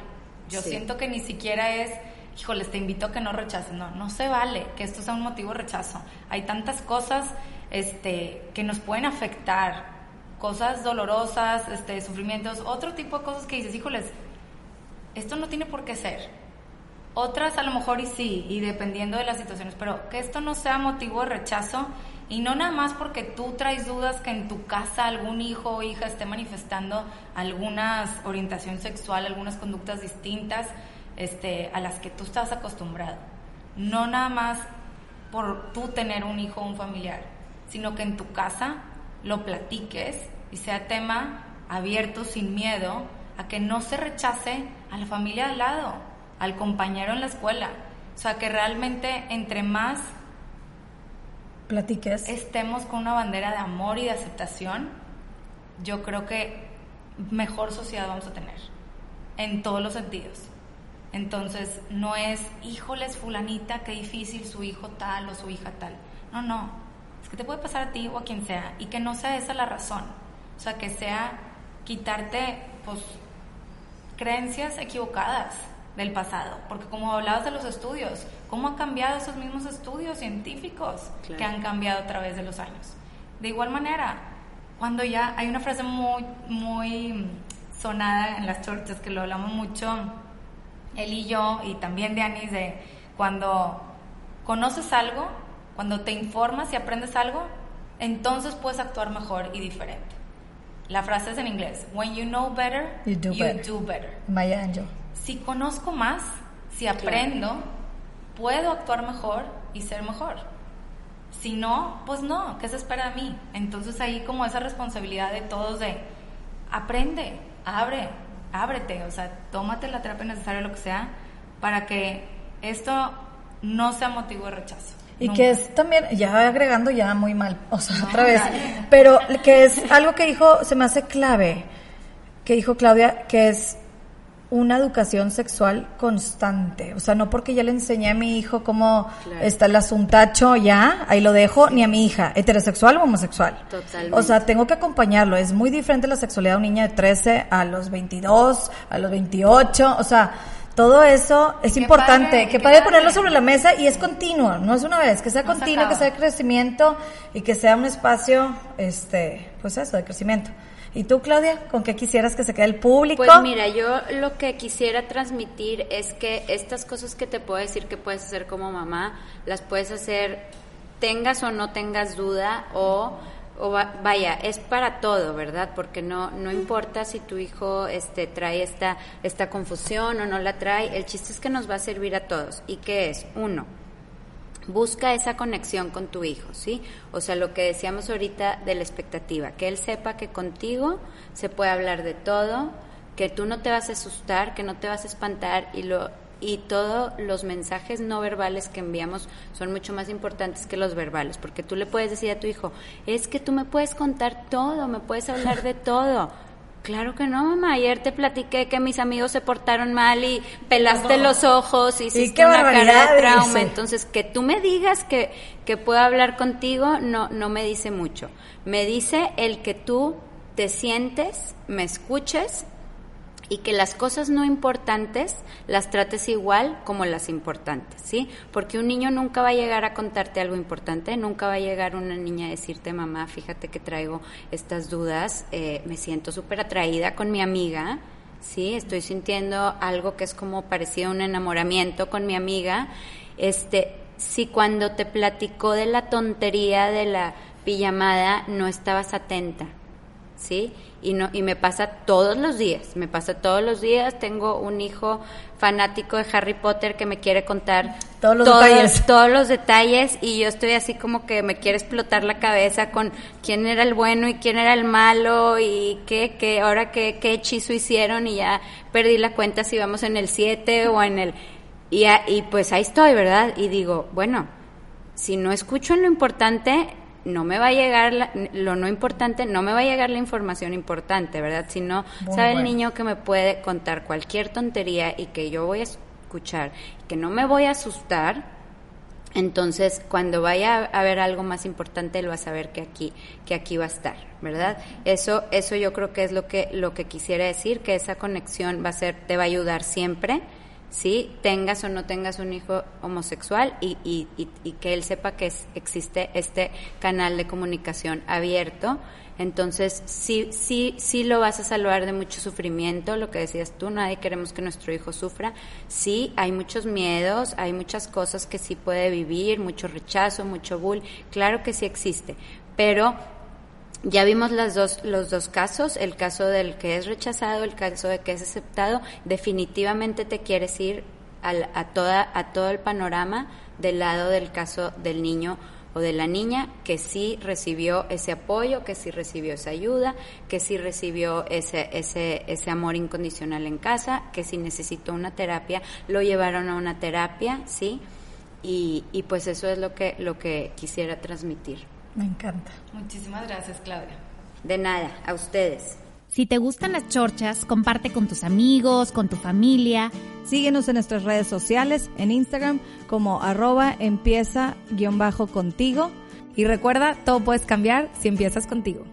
S4: Yo
S1: Sí.
S4: siento que ni siquiera es, híjoles, te invito a que no rechaces. No, no se vale que esto sea un motivo de rechazo. Hay tantas cosas este, que nos pueden afectar, cosas dolorosas, este, sufrimientos, otro tipo de cosas que dices, híjoles, esto no tiene por qué ser. Otras a lo mejor y sí, y dependiendo de las situaciones, pero que esto no sea motivo de rechazo y no nada más porque tú traes dudas que en tu casa algún hijo o hija esté manifestando alguna orientación sexual, algunas conductas distintas este, a las que tú estás acostumbrado. No nada más por tú tener un hijo o un familiar, sino que en tu casa lo platiques y sea tema abierto, sin miedo, a que no se rechace a la familia al lado, al compañero en la escuela. O sea, que realmente entre más
S3: Platiques.
S4: estemos con una bandera de amor y de aceptación, yo creo que mejor sociedad vamos a tener, en todos los sentidos. Entonces, no es, híjoles, fulanita, qué difícil su hijo tal o su hija tal. No, no, que te puede pasar a ti o a quien sea, y que no sea esa la razón. O sea, que sea quitarte, pues, creencias equivocadas del pasado, porque como hablabas de los estudios, ¿cómo han cambiado esos mismos estudios científicos
S1: Claro.
S4: que han cambiado a través de los años? De igual manera, cuando ya hay una frase muy, muy sonada en las chorchas que lo hablamos mucho, él y yo, y también de Anis, de cuando conoces algo, cuando te informas y aprendes algo, entonces puedes actuar mejor y diferente. La frase es en inglés, when you know better,
S3: You do better.
S4: do better
S3: Maya Angelou.
S4: si conozco más, si aprendo, puedo actuar mejor y ser mejor. Si no, pues no, ¿qué se espera de mí? Entonces ahí como esa responsabilidad de todos de aprende, abre, ábrete, o sea, tómate la terapia necesaria, lo que sea, para que esto no sea motivo de rechazo.
S3: Y que es también, ya agregando ya muy mal, o sea,
S4: No,
S3: otra vez,
S4: dale.
S3: pero que es algo que dijo, se me hace clave, que dijo Claudia, que es una educación sexual constante. O sea, no porque ya le enseñé a mi hijo cómo
S1: Claro.
S3: está el asuntacho ya, ahí lo dejo, ni a mi hija, heterosexual o homosexual.
S1: Totalmente.
S3: O sea, tengo que acompañarlo. Es muy diferente la sexualidad de un niño de 13 a los 22, a los 28. O sea, todo eso es
S4: Qué
S3: importante.
S4: padre,
S3: que padre ponerlo sobre la mesa y es continuo, no es una vez, que sea
S4: No se
S3: continuo, que sea de crecimiento y que sea un espacio, este, pues eso, de crecimiento. ¿Y tú, Claudia, con qué quisieras que se quede el público?
S1: Pues mira, yo lo que quisiera transmitir es que estas cosas que te puedo decir que puedes hacer como mamá, las puedes hacer tengas o no tengas duda o, o va- vaya, es para todo, ¿verdad? Porque no no importa si tu hijo este trae esta esta confusión o no la trae, el chiste es que nos va a servir a todos. ¿Y qué es? Uno, busca esa conexión con tu hijo, ¿sí? O sea, lo que decíamos ahorita de la expectativa, que él sepa que contigo se puede hablar de todo, que tú no te vas a asustar, que no te vas a espantar y lo y todos los mensajes no verbales que enviamos son mucho más importantes que los verbales, porque tú le puedes decir a tu hijo, es que tú me puedes contar todo, me puedes hablar de todo. Claro que no, mamá. Ayer te platiqué que mis amigos se portaron mal y pelaste los ojos y una cara de trauma. Entonces, que tú me digas que, que puedo hablar contigo no, no me dice mucho. Me dice el que tú te sientes, me escuches y que las cosas no importantes las trates igual como las importantes, ¿sí? Porque un niño nunca va a llegar a contarte algo importante, nunca va a llegar una niña a decirte, mamá, fíjate que traigo estas dudas, eh, me siento súper atraída con mi amiga, ¿sí? Estoy sintiendo algo que es como parecido a un enamoramiento con mi amiga, este, si cuando te platicó de la tontería de la pijamada no estabas atenta, ¿sí? Y, no, y me pasa todos los días, me pasa todos los días. Tengo un hijo fanático de Harry Potter que me quiere contar
S3: todos los, detalles.
S1: todos los detalles y yo estoy así como que me quiere explotar la cabeza con quién era el bueno y quién era el malo y qué, qué ahora qué, qué hechizo hicieron y ya perdí la cuenta si vamos en el 7 o en el... Y, y pues ahí estoy, ¿verdad? Y digo, bueno, si no escucho en lo importante, no me va a llegar lo no importante, no me va a llegar la información importante, ¿verdad? Si no, sabe el niño que me puede contar cualquier tontería y que yo voy a escuchar, que no me voy a asustar, entonces cuando vaya a ver algo más importante él va a saber que aquí que aquí va a estar, ¿verdad? Eso eso yo creo que es lo que lo que quisiera decir, que esa conexión va a ser te va a ayudar siempre ¿sí? Tengas o no tengas un hijo homosexual y, y, y, que él sepa que existe este canal de comunicación abierto. Entonces, sí, sí, sí lo vas a salvar de mucho sufrimiento, lo que decías tú, nadie queremos que nuestro hijo sufra. Sí, hay muchos miedos, hay muchas cosas que sí puede vivir, mucho rechazo, mucho bull, claro que sí existe, pero ya vimos las dos, los dos casos, el caso del que es rechazado, el caso de que es aceptado. Definitivamente te quieres ir a, toda, a todo el panorama del lado del caso del niño o de la niña que sí recibió ese apoyo, que sí recibió esa ayuda, que sí recibió ese, ese, ese amor incondicional en casa, que si necesitó una terapia, lo llevaron a una terapia, ¿sí? Y, y pues eso es lo que, lo que quisiera transmitir.
S3: Me encanta.
S4: Muchísimas gracias, Claudia.
S1: De nada, a ustedes.
S2: Si te gustan las chorchas, comparte con tus amigos, con tu familia.
S3: Síguenos en nuestras redes sociales, en Instagram como arroba empieza guion bajo contigo. Y recuerda, todo puedes cambiar si empiezas contigo.